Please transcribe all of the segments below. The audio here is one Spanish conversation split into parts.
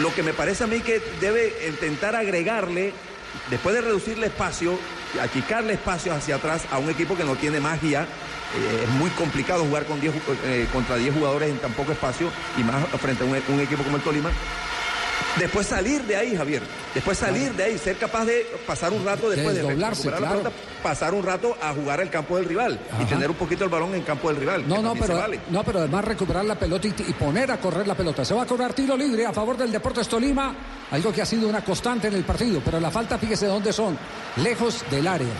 Lo que me parece a mí que debe intentar agregarle, después de reducirle espacio, achicarle espacio hacia atrás a un equipo que no tiene magia. eh, es muy complicado jugar con 10 ju- eh, contra 10 jugadores en tan poco espacio y más frente a un equipo como el Tolima. Después salir de ahí, Javier. Después salir de ahí, ser capaz de pasar un rato después de, recuperar la pelota, pasar un rato a jugar el campo del rival y tener un poquito el balón en campo del rival. No, no, pero, vale. no, pero además recuperar la pelota y, y poner a correr la pelota. Se va a cobrar tiro libre a favor del Deportes Tolima, algo que ha sido una constante en el partido, pero la falta, fíjese dónde son, lejos del área.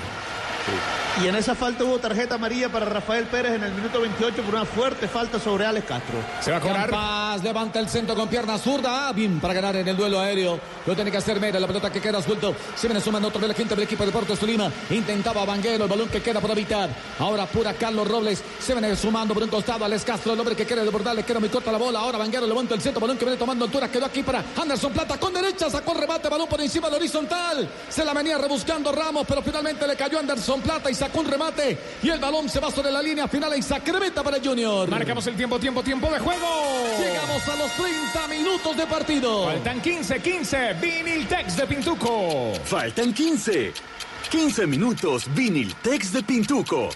Y en esa falta hubo tarjeta amarilla para Rafael Pérez en el minuto 28 por una fuerte falta sobre Alex Castro. Se va a cobrar. Campas levanta el centro con pierna zurda. Ah, bien para ganar en el duelo aéreo. Lo tiene que hacer Mera. La pelota que queda suelto. Se viene sumando otra vez la gente del equipo de Deportes Tolima. Intentaba Vanguero. El balón que queda por evitar. Ahora pura Carlos Robles. Se viene sumando por un costado. Alex Castro. El hombre que quiere desbordar. Le queda muy corta la bola. Ahora Vanguero levanta el centro. Balón que viene tomando altura. Quedó aquí para Anderson Plata con derecha. Sacó el remate. Balón por encima del horizontal. Se la venía rebuscando Ramos. Pero finalmente le cayó Anderson Plata y sacó un remate. Y el balón se va sobre la línea final y sacrementa para el Junior. Marcamos el tiempo, tiempo, tiempo de juego. Llegamos a los 30 minutos de partido. Faltan 15, 15. Viniltex de Pintuco. Faltan 15. 15 minutos Viniltex de Pintuco.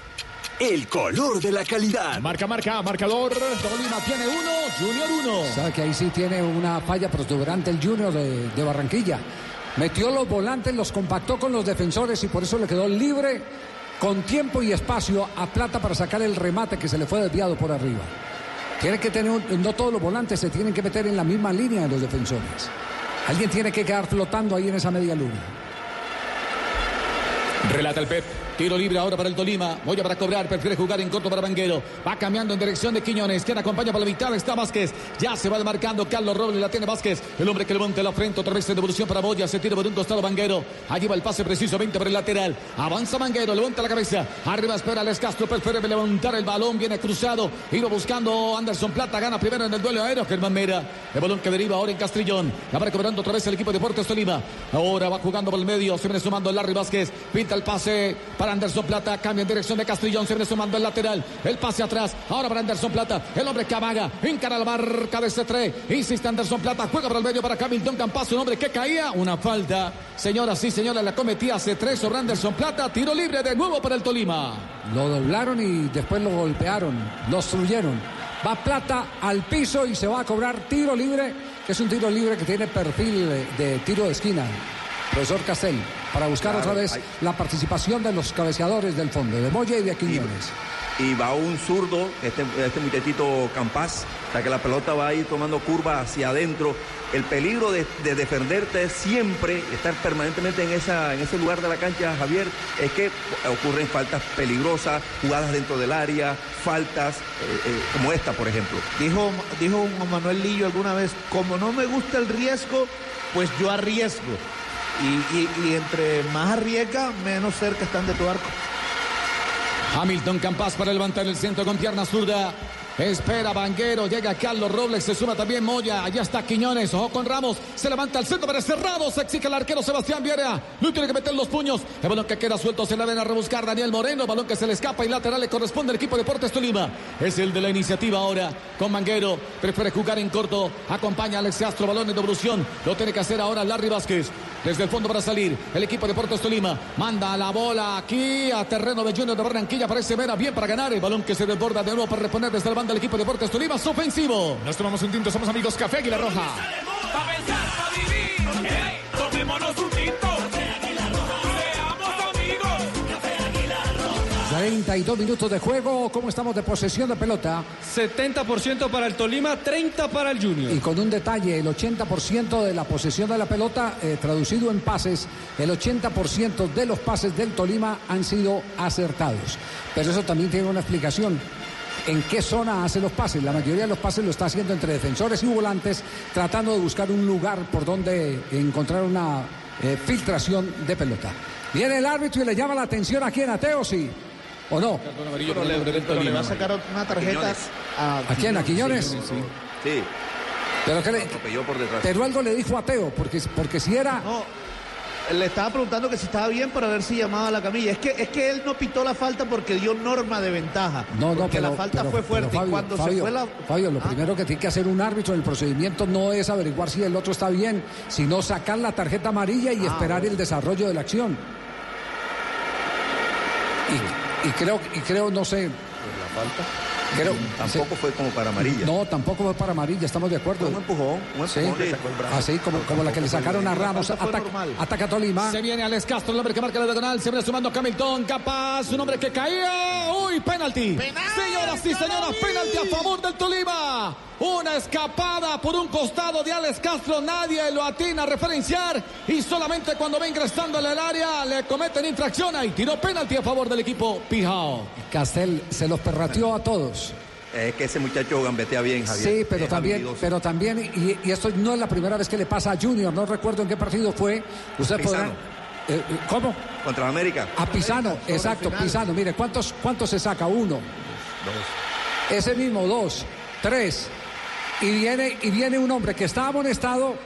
El color de la calidad. Marca, marca, marcador. Tolima tiene uno, Junior uno. Sabe que ahí sí tiene una falla protuberante el Junior de, de Barranquilla. Metió los volantes, los compactó con los defensores y por eso le quedó libre con tiempo y espacio a Plata para sacar el remate que se le fue desviado por arriba. Tiene que tener, no todos los volantes se tienen que meter en la misma línea de los defensores. Alguien tiene que quedar flotando ahí en esa media luna. Relata el Pep. Tiro libre ahora para el Tolima. Moya para cobrar. Prefiere jugar en corto para Vanguero. Va cambiando en dirección de Quiñones. Quien acompaña por la mitad está Vázquez. Ya se va demarcando Carlos Robles. La tiene Vázquez. El hombre que levanta la frente. Otra vez en devolución para Moya. Se tira por un costado Vanguero. Allí va el pase preciso. 20 por el lateral. Avanza Vanguero. Levanta la cabeza. Arriba espera Les Castro. Prefiere levantar el balón. Viene cruzado. Iba buscando Anderson Plata. Gana primero en el duelo aéreo. Germán Mera. El balón que deriva ahora en Castrillón. La va recuperando otra vez el equipo de Deportes Tolima. Ahora va jugando por el medio. Se viene sumando Larry Vázquez. Pinta el pase para Anderson Plata. Cambia en dirección de Castrillón. Se viene sumando el lateral. El pase atrás. Ahora para Anderson Plata. El hombre que amaga. Encara la marca de C3. Insiste Anderson Plata. Juega por el medio para Hamilton Campas. Un hombre que caía. Una falta. Señoras y señores, la cometía C3 sobre Anderson Plata. Tiro libre de nuevo para el Tolima. Lo doblaron y después lo golpearon, lo obstruyeron. Va Plata al piso y se va a cobrar tiro libre, que es un tiro libre que tiene perfil de, de tiro de esquina. Profesor Castel, para buscar Claro, otra vez hay- la participación de los cabeceadores del fondo, de Moya y de Quiñones. Y va un zurdo, este, este muchachito Campas, o sea que la pelota va a ir tomando curva hacia adentro. El peligro de, de defenderte siempre, estar permanentemente en, esa, en ese lugar de la cancha, Javier, es que ocurren faltas peligrosas, jugadas dentro del área, faltas eh, eh, como esta, por ejemplo. Dijo, dijo Manuel Lillo alguna vez, como no me gusta el riesgo, pues yo arriesgo. Y, entre más arriesga, menos cerca están de tu arco. Hamilton Campas para levantar el centro con pierna zurda. Espera Vanguero, llega Carlos Robles, se suma también Moya, allá está Quiñones, ojo con Ramos, se levanta el centro, es cerrado, se exige el arquero Sebastián Viera, no tiene que meter los puños, el balón que queda suelto se la ven a rebuscar Daniel Moreno, balón que se le escapa y lateral le corresponde al equipo de Deportes Tolima, es el de la iniciativa ahora con Vanguero, prefiere jugar en corto, acompaña a Alex Castro, balón en devolución, lo tiene que hacer ahora Larry Vázquez, desde el fondo para salir, el equipo de Deportes Tolima manda la bola aquí a terreno de Junior de Barranquilla, parece Vera bien para ganar, el balón que se desborda de nuevo para responder desde el banda del equipo de Deportes Tolima, es ofensivo. Nos tomamos un tinto, somos amigos Café Águila Roja. Tomémonos un tinto. 32 minutos de juego, ¿cómo estamos de posesión de pelota? 70% para el Tolima, 30 para el Junior. Y con un detalle, el 80% de la posesión de la pelota, eh, traducido en pases, el 80% de los pases del Tolima han sido acertados. Pero eso también tiene una explicación. ¿En qué zona hace los pases? La mayoría de los pases lo está haciendo entre defensores y volantes, tratando de buscar un lugar por donde encontrar una eh, filtración de pelota. Viene el árbitro y le llama la atención aquí en Ateo, sí. ¿O no? Pero le, pero le va a sacar una tarjeta a, ¿A quién? ¿A Quiñones? Sí, Pero, que le- atropelló por detrás. pero algo le dijo a Teo, porque, porque si era. le estaba preguntando que si estaba bien para ver si llamaba a la camilla. Es que, es que él no pitó la falta porque dio norma de ventaja. No, no, porque pero la falta pero- fue fuerte. Fabio, y cuando Fabio, se fue la. Fabio, lo Ah. primero que tiene que hacer un árbitro en el procedimiento no es averiguar si el otro está bien, sino sacar la tarjeta amarilla Ah, y esperar el desarrollo de la acción. Y, y creo, y creo, no sé. Creo, Tampoco fue como para amarilla. No, tampoco fue para amarilla, estamos de acuerdo. Un empujón, un Sí, empujón le sacó el brazo. así como, como la que le sacaron a Ramos. falta Ataca, ataca Tolima. Se viene Alex Castro, el hombre que marca la diagonal. Se viene sumando Camilton. Capaz, un hombre que caía. Uy, penalti. Señoras y señores, penalti a favor del Tolima. Una escapada por un costado de Alex Castro. Nadie lo atina a referenciar. Y solamente cuando va ingresando en el área le cometen infracción. Ahí tiró penalti a favor del equipo Pijao. Castel se los perrateó a todos. Es que ese muchacho gambetea bien, Javier. Sí, pero Es también, habilidoso. pero también, y, y esto no es la primera vez que le pasa a Junior, no recuerdo en qué partido fue. Usted podrá. Pisano. Eh, eh, ¿Cómo? Contra la América. A Pisano, exacto. Pisano. Mire, ¿cuántos, ¿cuántos se saca? Uno. Dos. Ese mismo, dos, tres. Y viene, y viene un hombre que está amonestado,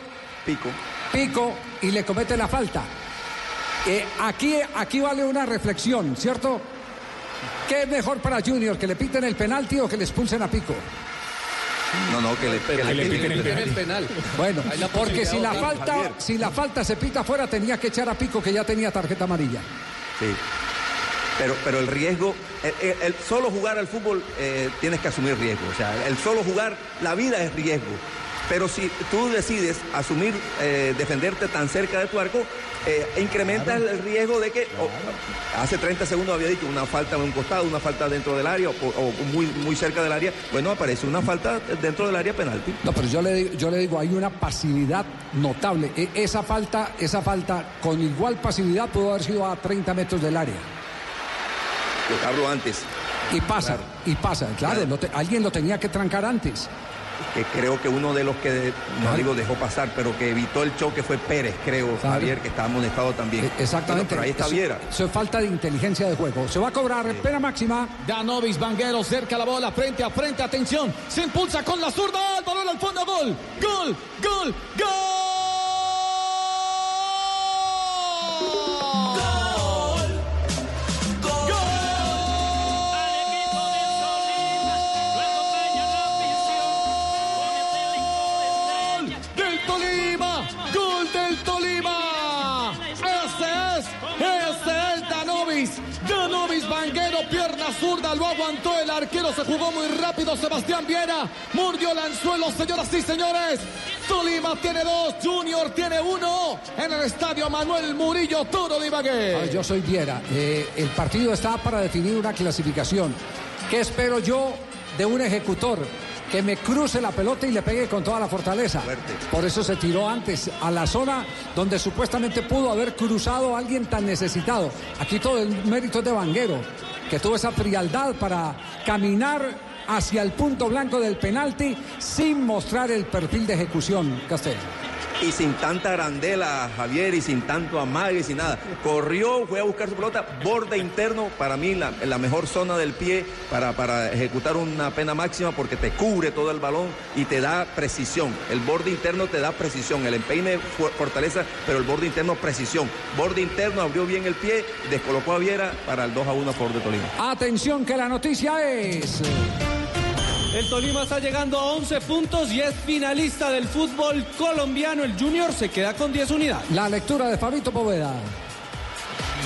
Pico. pico, y le comete la falta. Eh, aquí, aquí vale una reflexión, ¿cierto? ¿Qué es mejor para Junior? ¿Que le piten el penalti o que le expulsen a Pico? No, no, que le, que le piten el penal. Bueno, porque si la falta, si la falta se pita afuera, tenía que echar a Pico que ya tenía tarjeta amarilla. Sí. Pero, pero el riesgo, el, el- el solo jugar al fútbol eh, tienes que asumir riesgo. O sea, el solo jugar, la vida es riesgo. Pero si tú decides asumir, eh, defenderte tan cerca de tu arco, eh, incrementas el riesgo de que, hace 30 segundos había dicho, una falta en un costado, una falta dentro del área o, o muy, muy cerca del área. Bueno, aparece una falta dentro del área penalti. No, pero yo le, digo- yo le digo, hay una pasividad notable. E- esa falta, esa falta con igual pasividad pudo haber sido a 30 metros del área. Yo hablo antes. Y pasa, Claro. y pasa. Claro, lo te- alguien lo tenía que trancar antes. que creo que uno de los que, no digo dejó pasar, pero que evitó el choque fue Pérez, creo, Claro. Javier, que está amonestado también. E- Exactamente. Bueno, pero ahí está Eso- Viera. Eso es falta de inteligencia de juego. Se va a cobrar pena máxima. Danovis Vanguero cerca la bola, frente a frente, atención. Se impulsa con la zurda, el balón al fondo, gol, gol, gol, gol. Tolima, gol del Tolima. Ese es, ese es Danovis. Danovis Vanguero, pierna zurda, lo aguantó el arquero, se jugó muy rápido Sebastián Viera. Mordió el anzuelo, señoras y señores. Tolima tiene dos, Junior tiene uno en el estadio Manuel Murillo Toro de Ibagué. yo soy Viera. Eh, el partido está para definir una clasificación. ¿Qué espero yo de un ejecutor? Que me cruce la pelota y le pegue con toda la fortaleza. Fuerte. Por eso se tiró antes a la zona donde supuestamente pudo haber cruzado a alguien tan necesitado. Aquí todo el mérito es de Vanguero, que tuvo esa frialdad para caminar hacia el punto blanco del penalti sin mostrar el perfil de ejecución, Castel. Y sin tanta arandela, Javier, y sin tanto amague, y sin nada. Corrió, fue a buscar su pelota, borde interno, para mí la, mejor zona del pie para, para ejecutar una pena máxima porque te cubre todo el balón y te da precisión. El borde interno te da precisión, el empeine fortaleza, pero el borde interno precisión. Borde interno abrió bien el pie, descolocó a Viera para el 2 a 1 a favor de Tolima. Atención que la noticia es... El Tolima está llegando a 11 puntos y es finalista del fútbol colombiano. El Junior se queda con 10 unidades. La lectura de Fabito Poveda.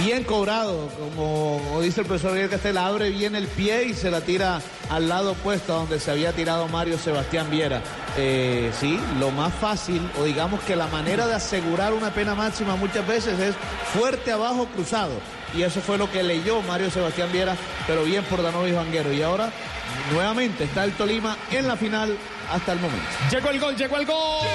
Bien cobrado, como dice el profesor Miguel Castel, abre bien el pie y se la tira al lado opuesto a donde se había tirado Mario Sebastián Viera. Eh, sí, lo más fácil, o digamos que la manera de asegurar una pena máxima muchas veces es fuerte abajo cruzado. Y eso fue lo que leyó Mario Sebastián Viera, pero bien por Danovis Vanguero. Y ahora, nuevamente, está el Tolima en la final hasta el momento. Llegó el gol, llegó el gol.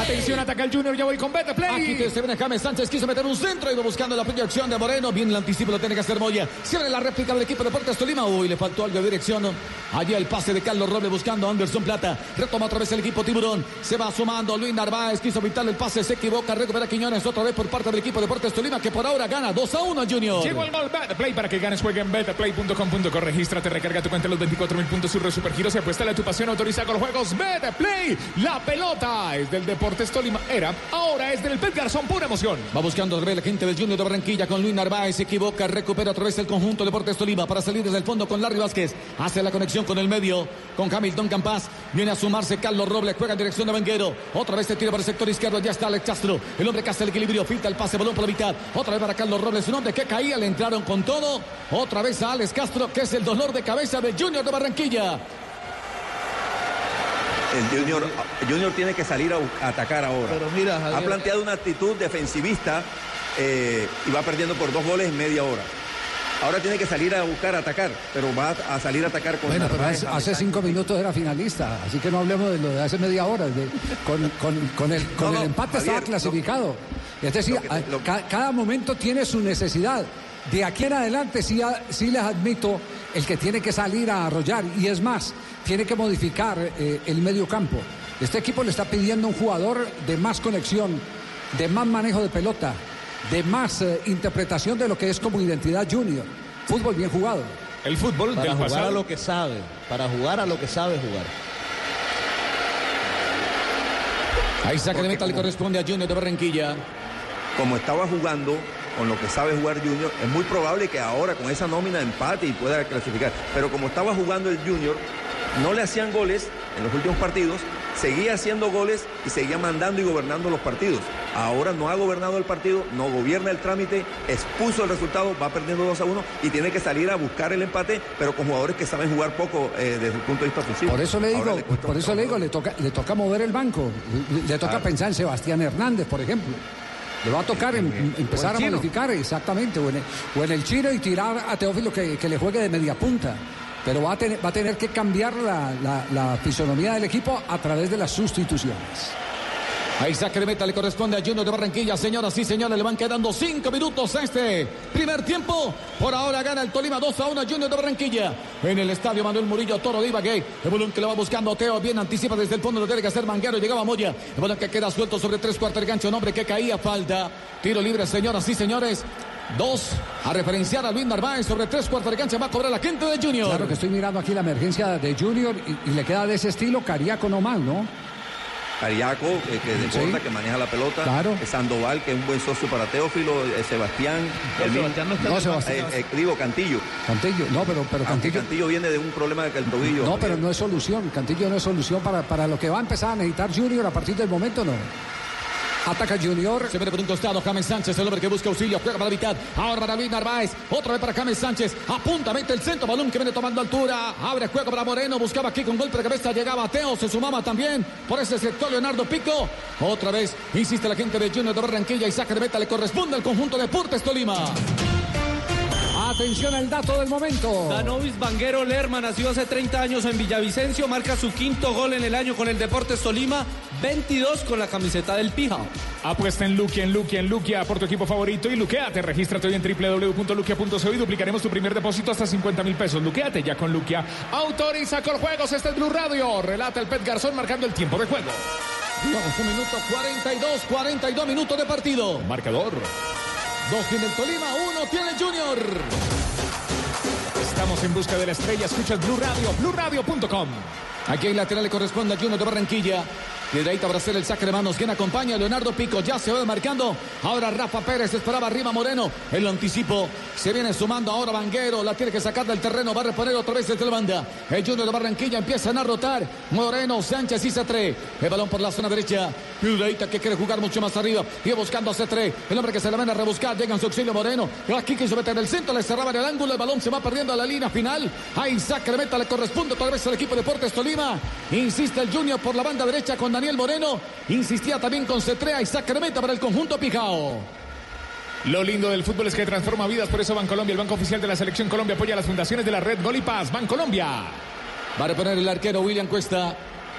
Atención, ataca el Junior, ya voy con Bete Play. Aquí que se viene James Sánchez, quiso meter un centro, iba buscando la proyección de Moreno. Bien el anticipo, lo tiene que hacer Moya. Abre la réplica del equipo de Deportes Tolima. Uy, le faltó algo de dirección. Allí el pase de Carlos Roble buscando a Anderson Plata. Retoma otra vez el equipo Tiburón. Se va sumando Luis Narváez, quiso evitar el pase, se equivoca, recupera Quiñones otra vez por parte del equipo de Deportes Tolima, que por ahora gana 2 a 1 Junior. Llegó el gol Bete Play para que ganes, juega en betplay.com.co. Regístrate, recarga tu cuenta los 24 mil puntos, surre supergiros y apuesta a tu pasión, autoriza con los juegos Bete Play. La pelota es del Deportes Tolima. Era, ahora es del Pet Garzón, pura emoción. Va buscando vez la gente del Junior de Barranquilla con Luis Narváez. Se equivoca, recupera otra vez el conjunto Deportes Tolima para salir desde el fondo con Larry Vázquez. Hace la conexión con el medio, con Hamilton Campas. Viene a sumarse Carlos Robles, juega en dirección de Vanguero. Otra vez se tira para el sector izquierdo. Ya está Alex Castro. El hombre que hace el equilibrio, filtra el pase, balón por la mitad. Otra vez para Carlos Robles, un hombre que caía, le entraron con todo. Otra vez a Alex Castro, que es el dolor de cabeza del Junior de Barranquilla. El Junior, Junior tiene que salir a, atacar ahora. Pero mira, ha planteado una actitud defensivista eh, y va perdiendo por dos goles en media hora. Ahora tiene que salir a buscar atacar, pero va a, salir a atacar con Bueno, pero hace, cinco minutos era finalista, así que no hablemos de lo de hace media hora. de- con, con- con el, con No, el no, empate Javier, estaba clasificado. es decir, te- lo- cada momento tiene su necesidad. De aquí en adelante sí, sí les admito el que tiene que salir a arrollar. Y es más, tiene que modificar eh, el medio campo. Este equipo le está pidiendo un jugador de más conexión, de más manejo de pelota, de más eh, interpretación de lo que es como identidad junior. Fútbol bien jugado. El fútbol Para del jugar a lo que sabe. Para jugar a lo que sabe jugar. Ahí saca de meta le corresponde a Junior de Barranquilla. como estaba jugando, con lo que sabe jugar Junior, es muy probable que ahora con esa nómina empate y pueda clasificar. Pero como estaba jugando el Junior, no le hacían goles en los últimos partidos, seguía haciendo goles y seguía mandando y gobernando los partidos. Ahora no ha gobernado el partido, no gobierna el trámite, expuso el resultado, va perdiendo 2 a 1 y tiene que salir a buscar el empate, pero con jugadores que saben jugar poco eh, desde el punto de vista ofensivo. Por eso le digo, cuesta por eso le digo, le toca, le toca mover el banco, le, le toca Claro. pensar en Sebastián Hernández, por ejemplo. Le va a tocar em- em- empezar a modificar, exactamente, o en, el, o en el chino y tirar a Teófilo que, que le juegue de media punta. Pero va a tener, va a tener que cambiar la, la- la fisonomía del equipo a través de las sustituciones. Ahí saque de meta le corresponde a Junior de Barranquilla. Señoras y señores, le van quedando cinco minutos a este primer tiempo. Por ahora gana el Tolima 2 a 1 Junior de Barranquilla. En el estadio Manuel Murillo Toro de Ibagué. El balón que lo va buscando Teo. Bien anticipa desde el fondo. Lo tiene que hacer Manguero. Llegaba Moya. El balón que queda suelto sobre tres cuartos de gancho. Un hombre que caía. Falta. Tiro libre, señoras y señores. Dos. A referenciar a Luis Narváez sobre tres cuartos de cancha. Va a cobrar la gente de Junior. Claro que estoy mirando aquí la emergencia de Junior y, y le queda de ese estilo Cariaco nomás, ¿no? Cariaco, eh, que desborda, Sí. que maneja la pelota. Claro. Eh, Sandoval, que es un buen socio para Teófilo. eh, Sebastián. No, el Sebastián no está No, Sebastián. eh, eh, digo, Cantillo. Cantillo, no, pero, pero Aunque Cantillo. Cantillo viene de un problema del tobillo. No, pero no es solución. Cantillo no es solución para, para lo que va a empezar a necesitar Junior a partir del momento, no. Ataca Junior. Se viene por un costado James Sánchez, el hombre que busca auxilio, juega para la mitad. Ahora para Luis Narváez, otra vez para James Sánchez. Apunta, mete el centro, balón que viene tomando altura. Abre juego para Moreno, buscaba aquí con golpe de cabeza, llegaba Teo, se sumaba también por ese sector Leonardo Pico. Otra vez, insiste la gente de Junior de Barranquilla y saque de meta le corresponde al conjunto de Deportes Tolima. Atención al dato del momento. Danovis Vanguero Lerma nació hace 30 años en Villavicencio, marca su quinto gol en el año con el Deportes Tolima, 22 con la camiseta del Pija. Apuesta en Luquia, en Luquia, en Luquia por tu equipo favorito y luqueate. Regístrate hoy en www.luquia.co y duplicaremos tu primer depósito hasta 50 mil pesos. Luqueate ya con Luquia. Autoriza con juegos. Este es Blue Radio. Relata el Pet Garzón marcando el tiempo de juego. Vamos, un minuto 42, 42 minutos de partido. Marcador. Dos tiene el Tolima, uno tiene el Junior. Estamos en busca de la estrella. Escuchas Blue Radio, BlueRadio.com. Aquí en lateral le corresponde a Junior de Barranquilla. Ahí para hacer el saque de manos. Quien acompaña Leonardo Pico. Ya se va marcando. Ahora Rafa Pérez esperaba arriba Moreno. El anticipo se viene sumando ahora Vanguero. La tiene que sacar del terreno. Va a reponer otra vez desde la banda. El Junior de Barranquilla empiezan a rotar. Moreno, Sánchez y C3. El balón por la zona derecha. Piudeita que quiere jugar mucho más arriba. Y buscando a C3. El hombre que se la van a rebuscar. Llega en su auxilio Moreno. Aquí quiso meter el centro. Le cerraba en el ángulo. El balón se va perdiendo a la línea final. Ahí saca de meta. Le corresponde otra vez al equipo de Deportes Tolima. Insiste el Junior por la banda derecha con Daniel Moreno. Insistía también con Cetrea y meta para el conjunto Pijao. Lo lindo del fútbol es que transforma vidas, por eso Bancolombia, el banco oficial de la Selección Colombia, apoya las fundaciones de la red Gol y Paz. Bancolombia. Va a reponer el arquero William Cuesta.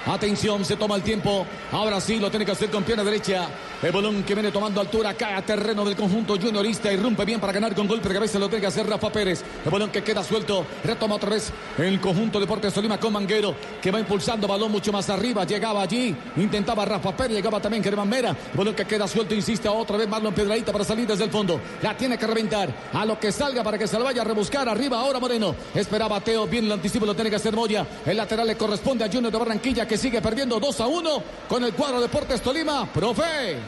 Atención, se toma el tiempo. Ahora sí, lo tiene que hacer con pierna derecha. El balón que viene tomando altura cae a terreno del conjunto juniorista. Irrumpe bien para ganar con golpe de cabeza. Lo tiene que hacer Rafa Pérez. El balón que queda suelto. Retoma otra vez el conjunto Deportes Tolima con Manguero. Que va impulsando balón mucho más arriba. Llegaba allí. Intentaba Rafa Pérez. Llegaba también Germán Mera. El balón que queda suelto. Insiste otra vez Marlon Piedradita para salir desde el fondo. La tiene que reventar. A lo que salga para que se lo vaya a rebuscar. Arriba ahora Moreno. Esperaba Teo. Bien el anticipo lo tiene que hacer Moya. El lateral le corresponde a Junior de Barranquilla que sigue perdiendo 2 a 1 con el cuadro Deportes Tolima. Profe.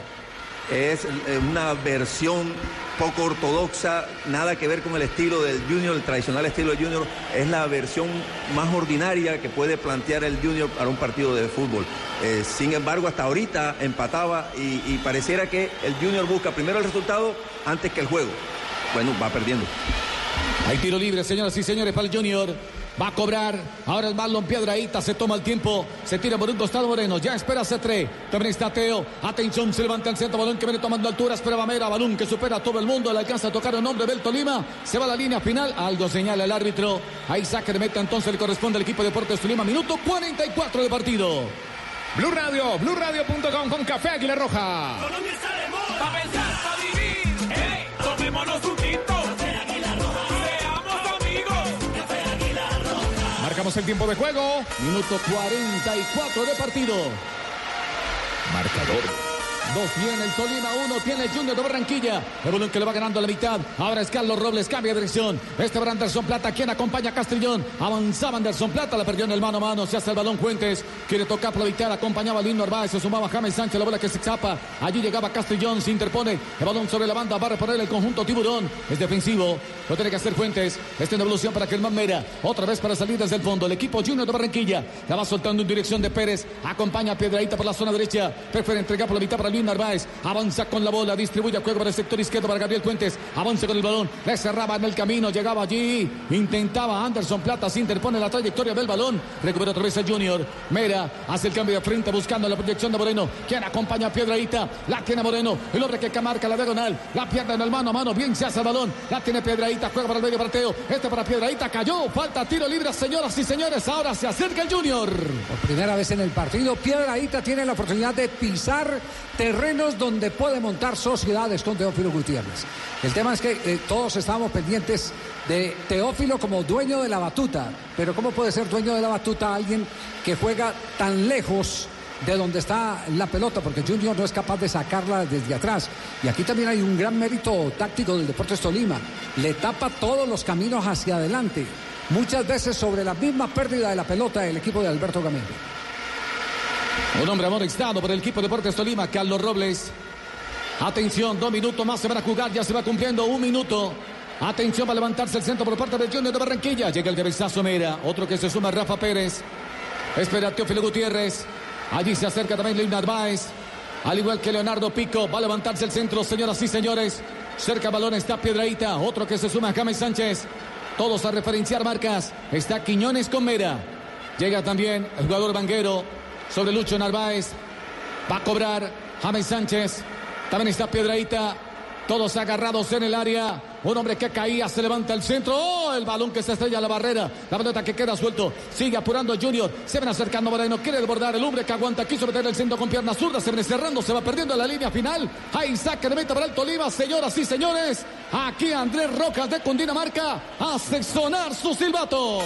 Es eh, una versión poco ortodoxa, nada que ver con el estilo del Junior, el tradicional estilo del Junior. Es la versión más ordinaria que puede plantear el Junior para un partido de fútbol. Eh, sin embargo, hasta ahorita empataba y, y pareciera que el Junior busca primero el resultado antes que el juego. Bueno, va perdiendo. Hay tiro libre, señoras y señores, para el Junior. Va a cobrar. Ahora el Marlon Piedraíta se toma el tiempo. Se tira por un costado Moreno. Ya espera C3. También está Teo. Atención, se levanta el centro. Balón que viene tomando altura. Espera Mera. Balón que supera a todo el mundo. Le alcanza a tocar el nombre del Tolima. Se va a la línea final. Algo señala el árbitro. Ahí saque de meta. Entonces le corresponde al equipo de Deportes Tolima. Minuto 44 de partido. Blue Radio, BlueRadio.com con Café Águila Roja. Colombia está de moda. Pa' pensar, pa' vivir. El tiempo de juego. Minuto 44 de partido. Marcador. Dos tiene el Tolima, uno tiene el Junior de Barranquilla. El balón que le va ganando a la mitad. Ahora es Carlos Robles, cambia de dirección. Este para Anderson Plata, quien acompaña a Castrillón. Avanzaba Anderson Plata, la perdió en el mano a mano. Se hace el balón Fuentes. Quiere tocar por la mitad, acompañaba a Lino Narváez. Se sumaba James Sánchez, la bola que se escapa. Allí llegaba Castrillón, se interpone. El balón sobre la banda, va a reponer el conjunto Tiburón. Es defensivo, lo tiene que hacer Fuentes. Esta evolución para Germán Mera. Otra vez para salir desde el fondo. El equipo Junior de Barranquilla la va soltando en dirección de Pérez. Acompaña a Piedradita por la zona derecha. Prefiere entregar por la mitad para Narváez. Avanza con la bola, distribuye a juego para el sector izquierdo para Gabriel Fuentes. Avanza con el balón, le cerraba en el camino, llegaba allí. Intentaba Anderson Plata, se interpone la trayectoria del balón. Recupera otra vez el Junior. Mera hace el cambio de frente buscando la proyección de Moreno. Quien acompaña a Piedraíta. La tiene Moreno. El hombre que marca la diagonal. La pierde en el mano a mano. Bien se hace el balón. La tiene Piedraíta. Juega para el medio parteo. Este para Piedraíta. Cayó. Falta tiro libre, señoras y señores. Ahora se acerca el Junior. Por primera vez en el partido, Piedraíta tiene la oportunidad de pisar terrenos donde puede montar sociedades con Teófilo Gutiérrez. El tema es que eh, todos estábamos pendientes de Teófilo como dueño de la batuta, pero ¿cómo puede ser dueño de la batuta alguien que juega tan lejos? de donde está la pelota, porque Junior no es capaz de sacarla desde atrás. Y aquí también hay un gran mérito táctico del Deportes Tolima. Le tapa todos los caminos hacia adelante. Muchas veces sobre la misma pérdida de la pelota el equipo de Alberto Gamero. Un hombre amonestado por el equipo de Deportes Tolima, Carlos Robles. Atención, dos minutos más se van a jugar, ya se va cumpliendo un minuto. Atención, va a levantarse el centro por parte de Junior de Barranquilla. Llega el cabezazo Mera, otro que se suma Rafa Pérez. Espera Teófilo Gutiérrez. Allí se acerca también Luis Narváez. Al igual que Leonardo Pico, va a levantarse el centro, señoras y señores. Cerca balón está Piedraíta, otro que se suma James Sánchez. Todos a referenciar marcas. Está Quiñones con Mera. Llega también el jugador Vanguero sobre Lucho Narváez. Va a cobrar James Sánchez. También está Piedraíta. Todos agarrados en el área. Un hombre que caía, se levanta el centro. ¡Oh! El balón que se estrella a la barrera. La pelota que queda suelto. Sigue apurando Junior. Se ven acercando Moreno. Quiere desbordar el hombre que aguanta. Quiso meter el centro con pierna zurda. Se ven cerrando. Se va perdiendo en la línea final. Hay saque de meta para el Tolima. Señoras y señores. Aquí Andrés Rojas de Cundinamarca hace sonar su silbato.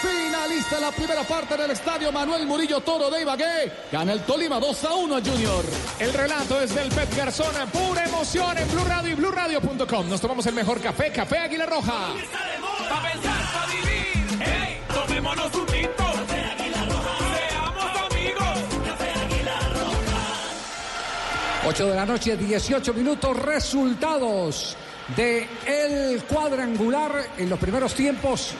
Finalista la primera parte del estadio Manuel Murillo Toro de Ibagué. Gana el Tolima 2 a 1 a Junior. El relato es del Pep Garzón. Pura emoción en Blue Radio y BlueRadio.com. Nos tomamos el mejor café, Café Águila Roja. Está de moda. Pa' pensar, vivir. Hey, tomémonos un tinto. Seamos amigos. 8 de la noche, 18 minutos, resultados de el cuadrangular en los primeros tiempos,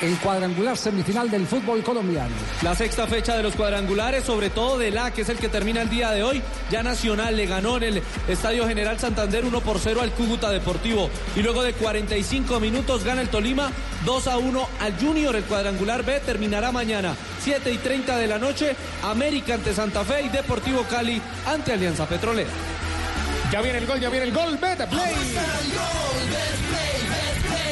el cuadrangular semifinal del fútbol colombiano. La sexta fecha de los cuadrangulares, sobre todo de la que es el que termina el día de hoy. Ya Nacional le ganó en el Estadio General Santander 1 por 0 al Cúcuta Deportivo. Y luego de 45 minutos gana el Tolima 2 a 1 al Junior. El cuadrangular B terminará mañana 7 y 30 de la noche. América ante Santa Fe y Deportivo Cali ante Alianza Petrolera. Ya viene el gol, ya viene el gol. Beta Play.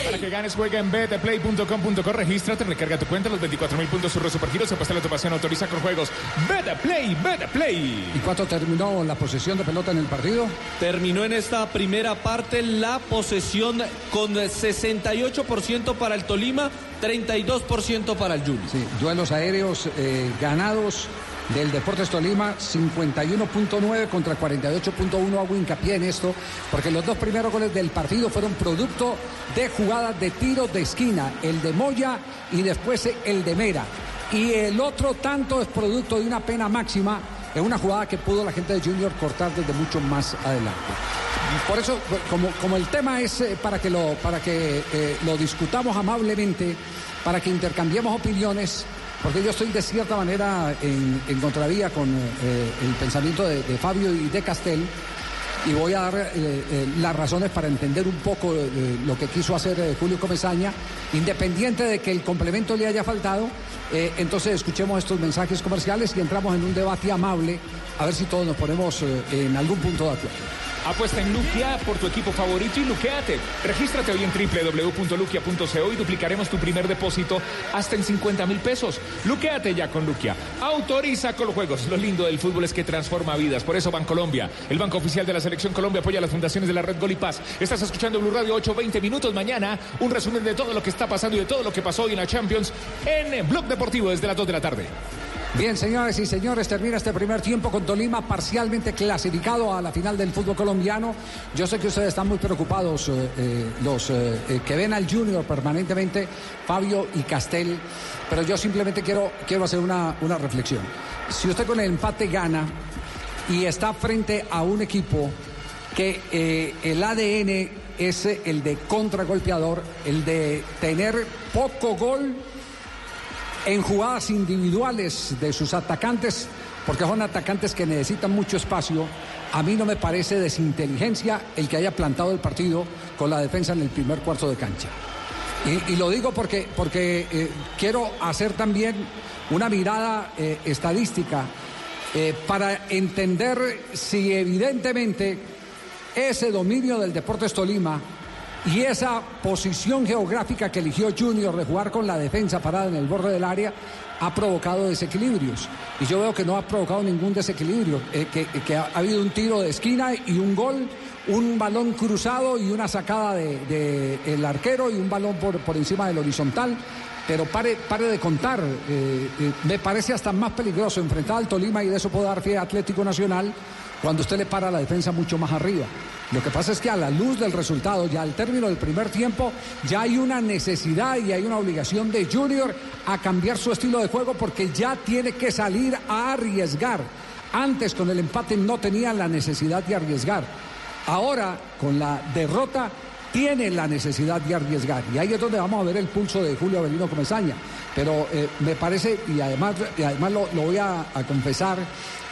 Para que ganes, juega en betplay.com.co, regístrate, recarga tu cuenta, los 24 mil puntos sur supergiros, se pasa la topación, autoriza con juegos. Betplay, Betplay. ¿Y cuánto terminó la posesión de pelota en el partido? Terminó en esta primera parte la posesión con 68% para el Tolima, 32% para el Junior. Sí, duelos aéreos eh, ganados del Deportes Tolima, 51.9 contra 48.1. Hago hincapié en esto, porque los dos primeros goles del partido fueron producto de jugadas de tiro de esquina, el de Moya y después el de Mera. Y el otro tanto es producto de una pena máxima en una jugada que pudo la gente de Junior cortar desde mucho más adelante. Por eso, como, como el tema es eh, para que, lo, para que eh, lo discutamos amablemente, para que intercambiemos opiniones, porque yo estoy de cierta manera en, contravía con eh, el pensamiento de, Fabio y de Castel, y voy a dar eh, eh, las razones para entender un poco lo que quiso hacer Julio Comesaña, independiente de que el complemento le haya faltado. entonces escuchemos estos mensajes comerciales y entramos en un debate amable a ver si todos nos ponemos en algún punto de acuerdo. Apuesta en Luquia por tu equipo favorito y luqueate. Regístrate hoy en www.luquia.co y duplicaremos tu primer depósito hasta en 50 mil pesos. Luqueate ya con Luquia. Autoriza con los juegos. Lo lindo del fútbol es que transforma vidas. Por eso Bancolombia, el banco oficial de la Selección Colombia, apoya las fundaciones de la red Gol y Paz. Estás escuchando Blue Radio 8, 20 minutos mañana. Un resumen de todo lo que está pasando y de todo lo que pasó hoy en la Champions en Blog Deportivo desde las 2 de la tarde. Bien, señores y señores, termina este primer tiempo con Tolima parcialmente clasificado a la final del fútbol colombiano. Yo sé que ustedes están muy preocupados, eh, eh, los eh, que ven al Junior permanentemente, Fabio y Castel, pero yo simplemente quiero, quiero hacer una, una reflexión. Si usted con el empate gana y está frente a un equipo que el ADN es el de contragolpeador, el de tener poco gol en jugadas individuales de sus atacantes, porque son atacantes que necesitan mucho espacio. A mí no me parece desinteligencia el que haya plantado el partido con la defensa en el primer cuarto de cancha. Y, lo digo porque, porque eh, quiero hacer también una mirada eh, estadística eh, para entender si evidentemente ese dominio del Deportes Tolima y esa posición geográfica que eligió Junior de jugar con la defensa parada en el borde del área ha provocado desequilibrios. Y yo veo que no ha provocado ningún desequilibrio, eh, que, ha, ha habido un tiro de esquina y un gol, un balón cruzado y una sacada del de, arquero y un balón por, por encima del horizontal. Pero pare, pare de contar, eh, eh, me parece hasta más peligroso enfrentar al Tolima y de eso puedo dar fe a Atlético Nacional cuando usted le para la defensa mucho más arriba. Lo que pasa es que a la luz del resultado, ya al término del primer tiempo, ya hay una necesidad y hay una obligación de Junior a cambiar su estilo de juego porque ya tiene que salir a arriesgar. Antes con el empate no tenía la necesidad de arriesgar. Ahora con la derrota tiene la necesidad de arriesgar. Y ahí es donde vamos a ver el pulso de Julio Avelino Comesaña. Pero eh, me parece, y además, y además lo, voy a, a confesar,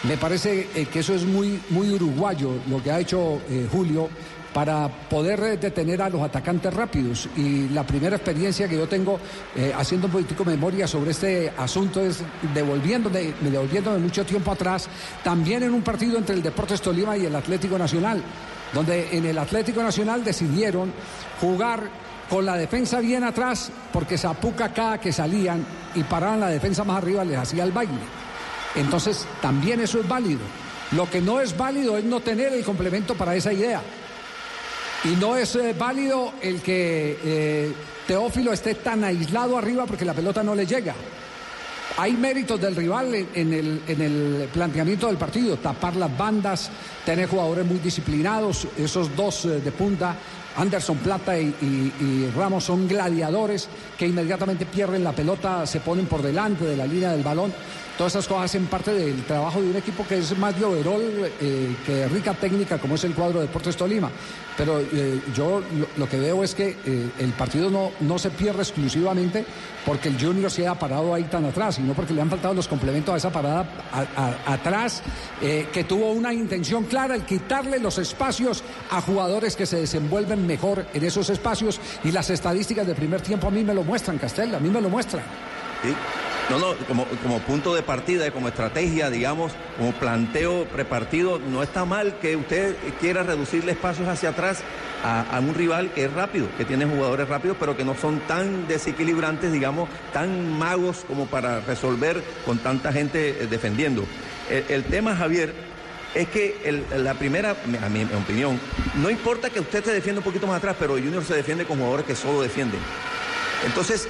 me parece eh, que eso es muy, muy uruguayo lo que ha hecho eh, Julio para poder eh, detener a los atacantes rápidos. Y la primera experiencia que yo tengo eh, haciendo un poquitico memoria sobre este asunto es devolviéndome, devolviéndome mucho tiempo atrás, también en un partido entre el Deportes Tolima y el Atlético Nacional, donde en el Atlético Nacional decidieron jugar con la defensa bien atrás, porque Zapuca cada que salían y paraban la defensa más arriba les hacía el baile. Entonces, también eso es válido. Lo que no es válido es no tener el complemento para esa idea. Y no es eh, válido el que eh, Teófilo esté tan aislado arriba porque la pelota no le llega. Hay méritos del rival en, el, en el planteamiento del partido, tapar las bandas, tener jugadores muy disciplinados, esos dos eh, de punta, Anderson Plata y Ramos son gladiadores que inmediatamente pierden la pelota, se ponen por delante de la línea del balón. Todas esas cosas hacen parte del trabajo de un equipo que es más de overall eh, que rica técnica como es el cuadro de Deportes Tolima. Pero eh, yo lo, que veo es que eh, el partido no, no se pierde exclusivamente porque el Junior se haya parado ahí tan atrás, sino porque le han faltado los complementos a esa parada atrás, que tuvo una intención clara, el quitarle los espacios a jugadores que se desenvuelven mejor en esos espacios y las estadísticas del primer tiempo a mí me lo muestran, Castel, a mí me lo muestran. Sí. No, no, como, como punto de partida, como estrategia, digamos, como planteo prepartido, no está mal que usted quiera reducirle espacios hacia atrás a, a un rival que es rápido, que tiene jugadores rápidos, pero que no son tan desequilibrantes, digamos, tan magos como para resolver con tanta gente eh, defendiendo. El, tema, Javier, es que la primera, a mi opinión, no importa que usted se defienda un poquito más atrás, pero Junior se defiende con jugadores que solo defienden. Entonces,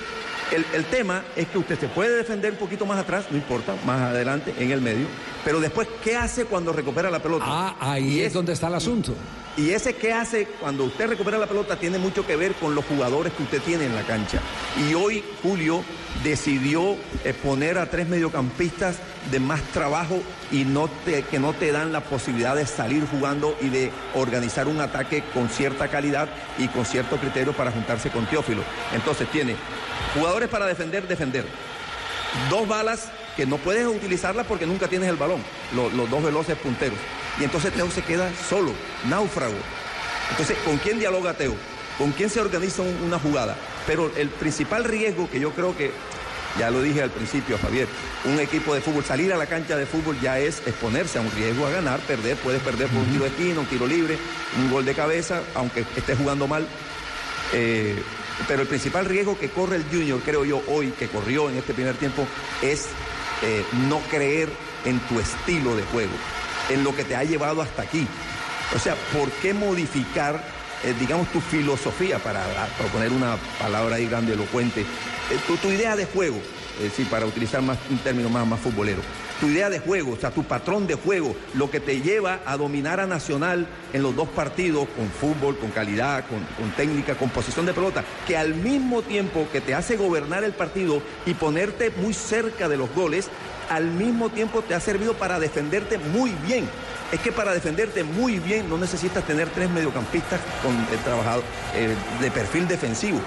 el, el tema es que usted se puede defender un poquito más atrás, no importa, más adelante, en el medio, pero después, ¿qué hace cuando recupera la pelota? Ah, ahí es es- donde está el asunto. Y ese qué hace cuando usted recupera la pelota tiene mucho que ver con los jugadores que usted tiene en la cancha. Y hoy Julio decidió poner a tres mediocampistas de más trabajo y no te- que no te dan la posibilidad de salir jugando y de organizar un ataque con cierta calidad y con cierto criterio para juntarse con Teófilo. Entonces tiene jugadores para defender, defender. Dos balas que no puedes utilizarlas porque nunca tienes el balón, lo- los dos veloces punteros. Y entonces Teo se queda solo, náufrago. Entonces, ¿con quién dialoga Teo? ¿Con quién se organiza un- una jugada? Pero el principal riesgo que yo creo que, ya lo dije al principio, Javier, un equipo de fútbol, salir a la cancha de fútbol ya es exponerse a un riesgo a ganar, perder, puedes perder por un tiro de esquina, un tiro libre, un gol de cabeza, aunque estés jugando mal. Eh, pero el principal riesgo que corre el Junior, creo yo, hoy, que corrió en este primer tiempo, es eh, no creer en tu estilo de juego, en lo que te ha llevado hasta aquí. O sea, ¿por qué modificar, eh, digamos, tu filosofía, para proponer una palabra ahí grande, elocuente, eh, tu, tu idea de juego, decir, para utilizar más, un término más, más futbolero, tu idea de juego, o sea, tu patrón de juego, lo que te lleva a dominar a Nacional en los dos partidos, con fútbol, con calidad, con, con técnica, con posición de pelota, que al mismo tiempo que te hace gobernar el partido y ponerte muy cerca de los goles, al mismo tiempo te ha servido para defenderte muy bien. Es que para defenderte muy bien no necesitas tener tres mediocampistas con eh, trabajado, eh, de perfil defensivo.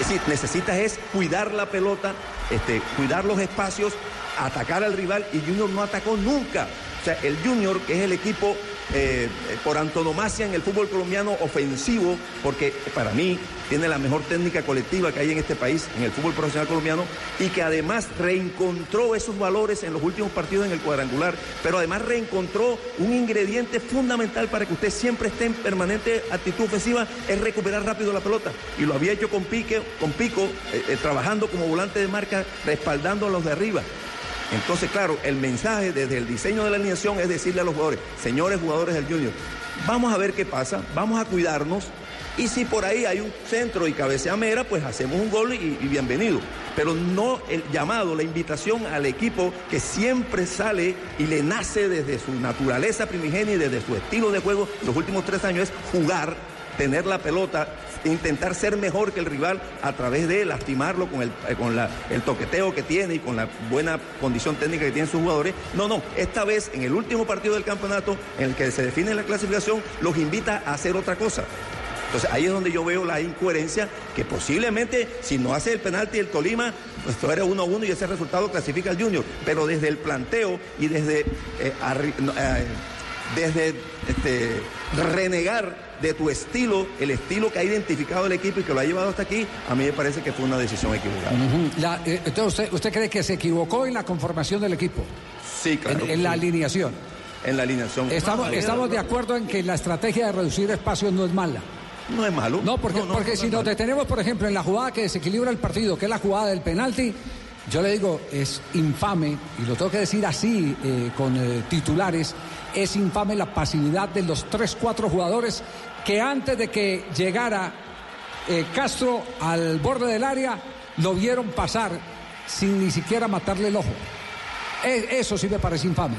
Es decir, necesitas es cuidar la pelota, este, cuidar los espacios, atacar al rival y Junior no atacó nunca. O sea, el Junior, que es el equipo eh, por antonomasia en el fútbol colombiano ofensivo, porque para mí tiene la mejor técnica colectiva que hay en este país, en el fútbol profesional colombiano, y que además reencontró esos valores en los últimos partidos en el cuadrangular, pero además reencontró un ingrediente fundamental para que usted siempre esté en permanente actitud ofensiva, es recuperar rápido la pelota. Y lo había hecho con, Pique, con Pico, eh, eh, trabajando como volante de marca, respaldando a los de arriba. Entonces, claro, el mensaje desde el diseño de la alineación es decirle a los jugadores, señores jugadores del Junior, vamos a ver qué pasa, vamos a cuidarnos y si por ahí hay un centro y cabecea Mera, pues hacemos un gol y, y bienvenido. Pero no el llamado, la invitación al equipo que siempre sale y le nace desde su naturaleza primigenia y desde su estilo de juego los últimos tres años es jugar, tener la pelota, intentar ser mejor que el rival a través de lastimarlo con, el, eh, con la- el toqueteo que tiene y con la buena condición técnica que tienen sus jugadores. No, no, esta vez en el último partido del campeonato en el que se define la clasificación, los invita a hacer otra cosa. Entonces ahí es donde yo veo la incoherencia que posiblemente si no hace el penalti el Tolima, pues esto era 1-1 y ese resultado clasifica al Junior. Pero desde el planteo y desde, eh, eh, desde este, renegar de tu estilo, el estilo que ha identificado el equipo y que lo ha llevado hasta aquí, a mí me parece que fue una decisión equivocada. La- eh, entonces, usted, ¿usted cree que se equivocó en la conformación del equipo? Sí, claro. En, en la sí. alineación. En la alineación. Estamos, No, estamos de acuerdo en que la estrategia de reducir espacios no es mala. No es malo. No, porque, porque no si nos detenemos, por ejemplo, en la jugada que desequilibra el partido, que es la jugada del penalti, yo le digo, es infame, y lo tengo que decir así, eh, con eh, titulares, es infame la pasividad de los tres, cuatro jugadores que antes de que llegara eh, Castro al borde del área, lo vieron pasar sin ni siquiera matarle el ojo. E- Eso sí me parece infame.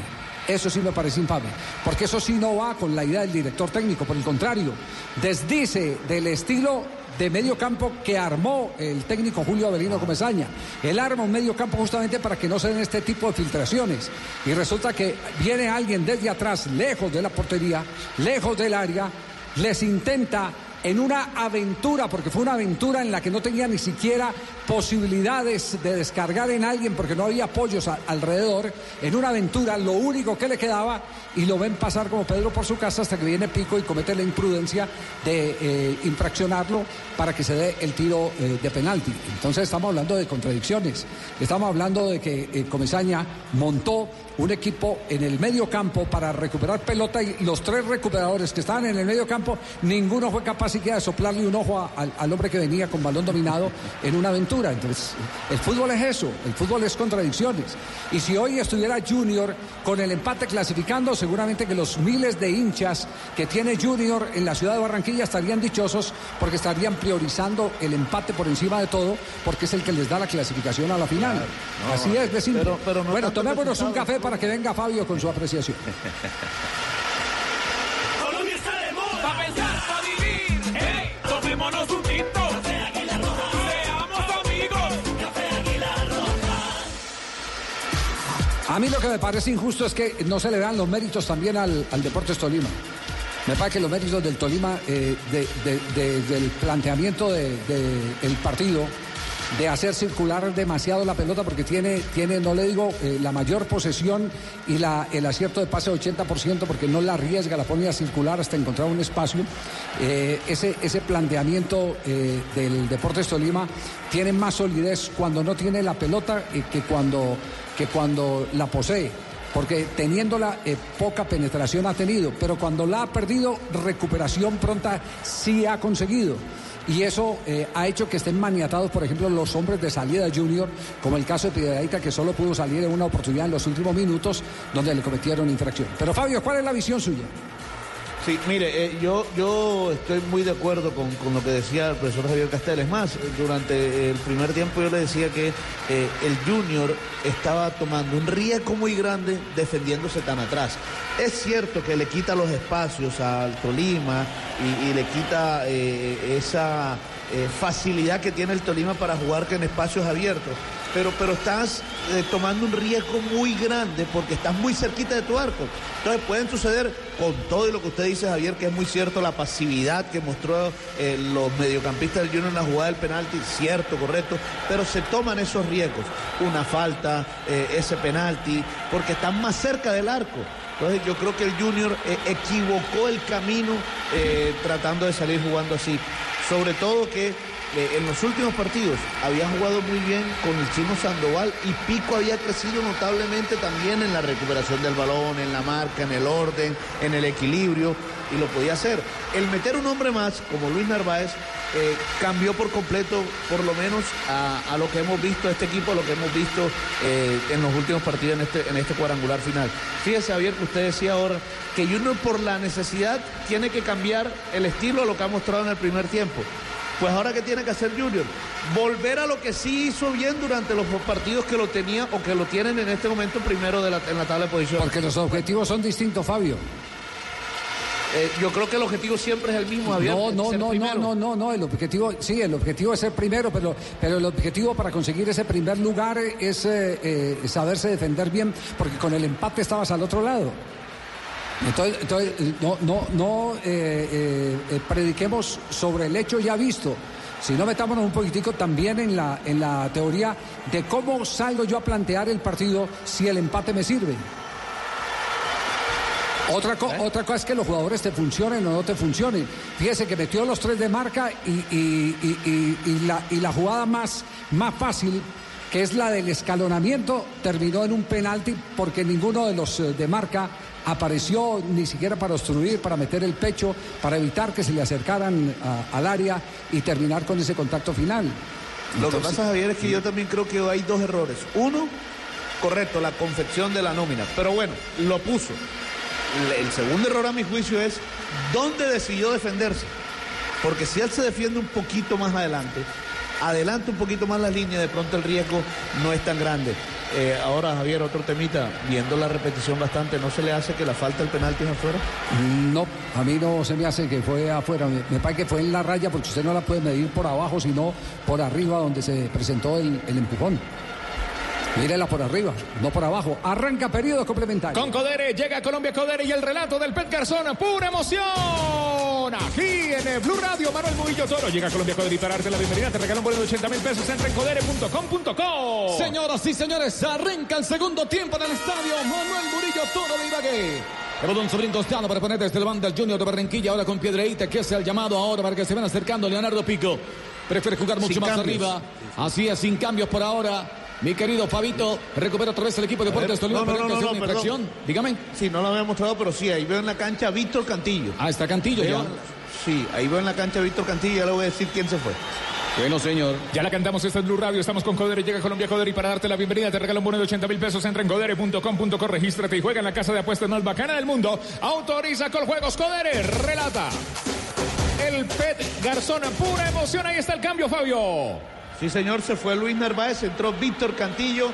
Eso sí me parece infame. Porque eso sí no va con la idea del director técnico. Por el contrario, desdice del estilo de medio campo que armó el técnico Julio Avelino Comesaña. Él arma un medio campo justamente para que no se den este tipo de filtraciones. Y resulta que viene alguien desde atrás, lejos de la portería, lejos del área, les intenta en una aventura, porque fue una aventura en la que no tenía ni siquiera posibilidades de descargar en alguien porque no había apoyos alrededor, en una aventura lo único que le quedaba y lo ven pasar como Pedro por su casa hasta que viene Pico y comete la imprudencia de eh, infraccionarlo para que se dé el tiro eh, de penalti. Entonces estamos hablando de contradicciones, estamos hablando de que eh, Comesaña montó un equipo en el medio campo para recuperar pelota y los tres recuperadores que estaban en el medio campo, ninguno fue capaz siquiera de soplarle un ojo al hombre que venía con balón dominado en una aventura. Entonces, el fútbol es eso, el fútbol es contradicciones. Y si hoy estuviera Junior con el empate clasificando, seguramente que los miles de hinchas que tiene Junior en la ciudad de Barranquilla estarían dichosos porque estarían priorizando el empate por encima de todo, porque es el que les da la clasificación a la final. no, Así es, de simple. pero- pero no bueno, tomémonos un café para que venga Fabio con su apreciación. Colombia está de moda. A mí lo que me parece injusto es que no se le dan los méritos también al, al Deportes Tolima. Me parece que los méritos del Tolima, eh, de- de- de- del planteamiento del de, el partido, de hacer circular demasiado la pelota, porque tiene, tiene no le digo, eh, la mayor posesión y la, el acierto de pase 80%, porque no la arriesga, la pone a circular hasta encontrar un espacio. Eh, ese, ese planteamiento eh, del Deportes Tolima tiene más solidez cuando no tiene la pelota que, cuando, que cuando la posee porque teniéndola poca penetración ha tenido, pero cuando la ha perdido, recuperación pronta sí ha conseguido. Y eso eh, ha hecho que estén maniatados, por ejemplo, los hombres de salida junior, como el caso de Piedrahita, que solo pudo salir en una oportunidad en los últimos minutos, donde le cometieron infracción. Pero Fabio, ¿cuál es la visión suya? Sí, mire, eh, yo, yo estoy muy de acuerdo con, con lo que decía el profesor Javier Castel. Es más, durante el primer tiempo yo le decía que eh, el Junior estaba tomando un riesgo muy grande defendiéndose tan atrás. Es cierto que le quita los espacios al Tolima y, le quita eh, esa facilidad que tiene el Tolima para jugar que en espacios abiertos. Pero, pero estás eh, tomando un riesgo muy grande porque estás muy cerquita de tu arco. Entonces pueden suceder con todo y lo que usted dice, Javier, que es muy cierto la pasividad que mostró eh, los mediocampistas del Junior en la jugada del penalti, cierto, correcto, pero se toman esos riesgos. Una falta, eh, ese penalti, porque están más cerca del arco. Entonces yo creo que el Junior equivocó el camino tratando de salir jugando así. Sobre todo que eh, en los últimos partidos había jugado muy bien con el chino Sandoval y Pico había crecido notablemente también en la recuperación del balón, en la marca, en el orden, en el equilibrio y lo podía hacer. El meter un hombre más como Luis Narváez eh, cambió por completo, por lo menos a, lo que hemos visto este equipo, a lo que hemos visto eh, en los últimos partidos en este, en este cuadrangular final. Fíjese, Javier, que usted decía ahora que Junior por la necesidad tiene que cambiar el estilo a lo que ha mostrado en el primer tiempo. Pues ahora qué tiene que hacer Junior? Volver a lo que sí hizo bien durante los partidos que lo tenía o que lo tienen en este momento primero de la, en la tabla de posiciones. Porque los objetivos son distintos, Fabio. Eh, yo creo que el objetivo siempre es el mismo, Javier. No, no, no, primero. no, no, no, el objetivo, sí, el objetivo es ser primero, pero, pero el objetivo para conseguir ese primer lugar es eh, eh, saberse defender bien, porque con el empate estabas al otro lado. Entonces, entonces, no, no, no eh, eh, eh, prediquemos sobre el hecho ya visto, sino metámonos un poquitico también en la, en la teoría de cómo salgo yo a plantear el partido si el empate me sirve. Otra, co- otra cosa es que los jugadores te funcionen o no te funcionen. Fíjese que metió los tres de marca y, y- y- y- la, y la jugada más, más fácil, que es la del escalonamiento, terminó en un penalti porque ninguno de los de marca apareció ni siquiera para obstruir, para meter el pecho, para evitar que se le acercaran a- al área y terminar con ese contacto final. Lo que pasa, Javier, es que yo también creo que hay dos errores. Uno, correcto, la confección de la nómina. Pero bueno, lo puso. El segundo error a mi juicio es dónde decidió defenderse. Porque si él se defiende un poquito más adelante, adelanta un poquito más la línea, de pronto el riesgo no es tan grande. Eh, ahora, Javier, otro temita, viendo la repetición bastante, ¿no se le hace que la falta del penalti es afuera? No, a mí no se me hace que fue afuera. Me, parece que fue en la raya porque usted no la puede medir por abajo, sino por arriba donde se presentó el, el empujón. Mírela por arriba, no por abajo. Arranca periodo complementario. Con Codere llega a Colombia Codere y el relato del Pet Garzón, pura emoción. Aquí en el Blue Radio, Manuel Murillo Toro llega a Colombia Codere y para darte la bienvenida te regalan un boleto de 80 mil pesos. Entra en codere.com.co. Señoras y señores, arranca el segundo tiempo en el estadio Manuel Murillo Toro de Ibagué. El balón sobre para poner desde el banda al Junior de Barranquilla, ahora con Piedreita, que es el llamado ahora para que se van acercando Leonardo Pico. Prefiere jugar mucho Sin más cambios. arriba. Así es, sin cambios por ahora. Mi querido Fabito, recupera otra vez el equipo de Deportes Tolima no, no, para no, no, infracción. Dígame. Sí, no lo había mostrado, pero sí, ahí veo en la cancha a Víctor Cantillo. Ah, está Cantillo Veo- ya. Sí, ahí veo en la cancha a Víctor Cantillo, ya le voy a decir quién se fue. Bueno, señor. Ya la cantamos, esta es Blue Radio, estamos con Codere, llega a Colombia Codere y para darte la bienvenida te regala un bono de 80 mil pesos, entra en codere.com.co, regístrate y juega en la casa de apuestas más bacana del mundo. Autoriza con juegos Codere, relata. El Pet Garzón, pura emoción, ahí está el cambio, Fabio. Sí, señor, se fue Luis Narváez, entró Víctor Cantillo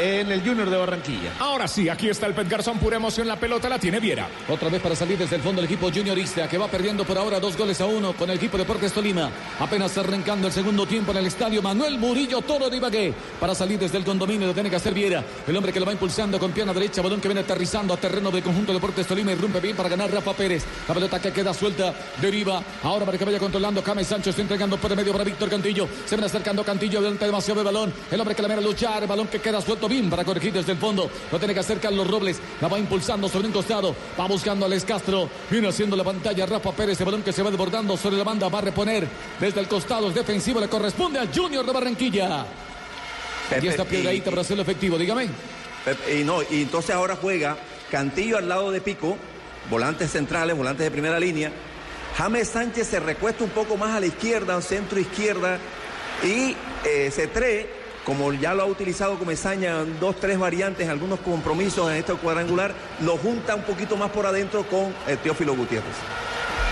en el Junior de Barranquilla. Ahora sí, aquí está el Pet Garzón, pura emoción, la pelota la tiene Viera. Otra vez para salir desde el fondo el equipo juniorista que va perdiendo por ahora dos goles a uno con el equipo Deportes Tolima. Apenas arrancando el segundo tiempo en el estadio Manuel Murillo Toro de Ibagué. Para salir desde el condominio lo tiene que hacer Viera. El hombre que lo va impulsando con pierna derecha. Balón que viene aterrizando a terreno del conjunto Deportes Tolima. Y rompe bien para ganar Rafa Pérez. La pelota que queda suelta. Deriva. Ahora para que vaya controlando. James Sancho está entregando por el medio para Víctor Cantillo. Se viene acercando Cantillo. Adelante demasiado el balón. El hombre que la viene a luchar. El balón que queda suelto bien para corregir desde el fondo. Lo tiene que hacer Carlos Robles. La va impulsando sobre un costado. Va buscando a Les Castro. Viene haciendo la pantalla Rafa Pérez. El balón que se va desbordando sobre la banda. Va a reponer desde el costado defensivo. Le corresponde al Junior de Barranquilla. Pepe, está Piedradita y- para hacerlo efectivo. Dígame. Pepe, Y no, y entonces ahora juega Cantillo al lado de Pico, volantes centrales, volantes de primera línea. James Sánchez se recuesta un poco más a la izquierda, centro izquierda. Y eh, Cetré, como ya lo ha utilizado Comesaña en dos, tres variantes, algunos compromisos en este cuadrangular, lo junta un poquito más por adentro con eh, Teófilo Gutiérrez.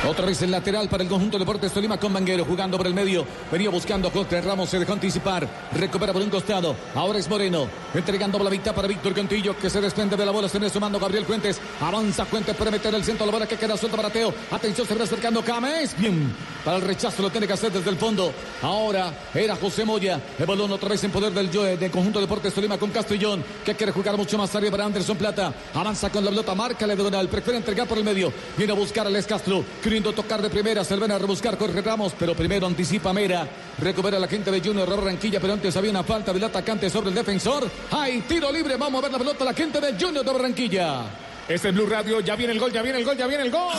Otra vez el lateral para el conjunto de Deportes Tolima con Vanguero jugando por el medio. Venía buscando a Jorge Ramos, se dejó anticipar. Recupera por un costado. Ahora es Moreno. Entregando la mitad para Víctor Cantillo que se desprende de la bola. Se viene sumando Gabriel Fuentes. Avanza Fuentes para meter el centro. La bola que queda suelta para Teo. Atención, se viene acercando Cames. Bien. Para el rechazo lo tiene que hacer desde el fondo. Ahora era José Moya. El balón otra vez en poder del, Joe- del conjunto de Deportes Tolima con Castellón. Que quiere jugar mucho más arriba para Anderson Plata. Avanza con la pelota. Marca la diagonal. Prefiere entregar por el medio. Viene a buscar a Les Castro. Queriendo tocar de primera. Se viene a rebuscar Jorge Ramos. Pero primero anticipa Mera. Recupera la gente de Junior Barranquilla. Pero antes había una falta del atacante sobre el defensor. Hay tiro libre. Vamos a ver la pelota. La gente de Junior de Barranquilla. Este es Blue Radio, ya viene el gol, ya viene el gol, ya viene el gol.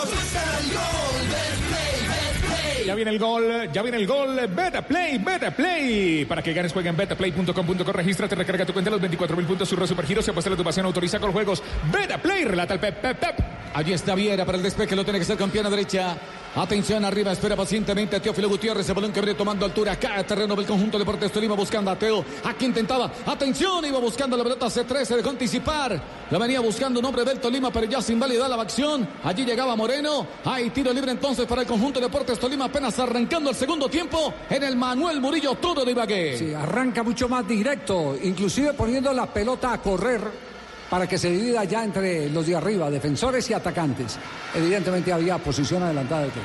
Ya viene el gol, ya viene el gol. Beta Play, Beta Play. Para que ganes, juega en betaplay.com.co. Regístrate, recarga tu cuenta los 24 mil puntos. Surro Supergiros. Se apuesta la tu pasión. Autoriza con juegos. Beta Play. Relata el Pep, Pep, Pep. Allí está Viera para el despeje, lo tiene que hacer con pierna derecha. Atención arriba, espera pacientemente a Teófilo Gutiérrez, el balón que viene tomando altura acá a terreno del conjunto de Deportes Tolima buscando a Teo. Aquí intentaba, atención, iba buscando la pelota C3, se dejó anticipar. La venía buscando un hombre del Tolima, pero ya sin válida la acción. Allí llegaba Moreno. Hay tiro libre entonces para el conjunto de Deportes Tolima, apenas arrancando el segundo tiempo en el Manuel Murillo Toro de Ibagué. Sí, arranca mucho más directo, inclusive poniendo la pelota a correr para que se divida ya entre los de arriba, defensores y atacantes. Evidentemente había posición adelantada de todo.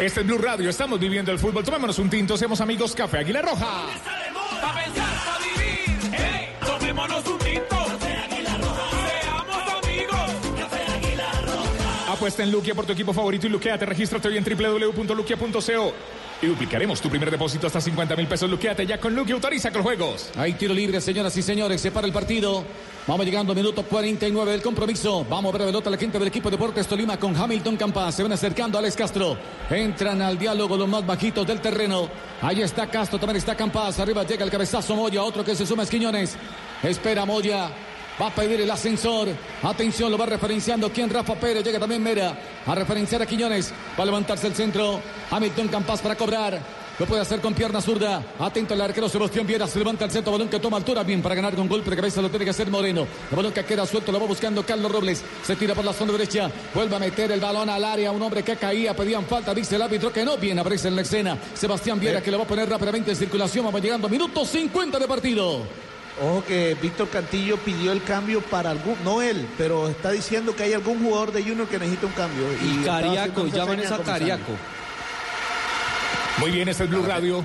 Este es Blue Radio. Estamos viviendo el fútbol. Tomémonos un tinto. Seamos amigos. Café Águila Roja. Apuesta en Luquia por tu equipo favorito y luqueate. Regístrate hoy en www.luquia.co. Y duplicaremos tu primer depósito hasta 50 mil pesos. Luqueate ya con Luquia. Autoriza con juegos. Hay tiro libre, señoras y señores. Se para el partido. Vamos llegando al minuto 49 del compromiso. Vamos a ver la pelota la gente del equipo Deportes Tolima con Hamilton Campas. Se van acercando a Alex Castro. Entran al diálogo los más bajitos del terreno. Ahí está Castro, también está Campas. Arriba llega el cabezazo Moya. Otro que se suma es Quiñones. Espera Moya. Va a pedir el ascensor. Atención, lo va referenciando. ¿Quién? Rafa Pérez. Llega también Mera. A referenciar a Quiñones. Va a levantarse el centro. Hamilton Campas para cobrar. Lo puede hacer con pierna zurda. Atento el arquero Sebastián Viera. Se levanta el centro. Balón que toma altura. Bien para ganar con golpe de cabeza. Lo tiene que hacer Moreno. El balón que queda suelto. Lo va buscando Carlos Robles. Se tira por la zona derecha. Vuelve a meter el balón al área. Un hombre que caía. Pedían falta. Dice el árbitro que no. Bien aparece en la escena. Sebastián Viera que lo va a poner rápidamente en circulación. Vamos llegando. Minuto 50 de partido. Ojo que Víctor Cantillo pidió el cambio para algún, no él, pero está diciendo que hay algún jugador de Junior que necesita un cambio. Y estaba Cariaco, llaman como Cariaco. Muy bien, este es Blue Radio.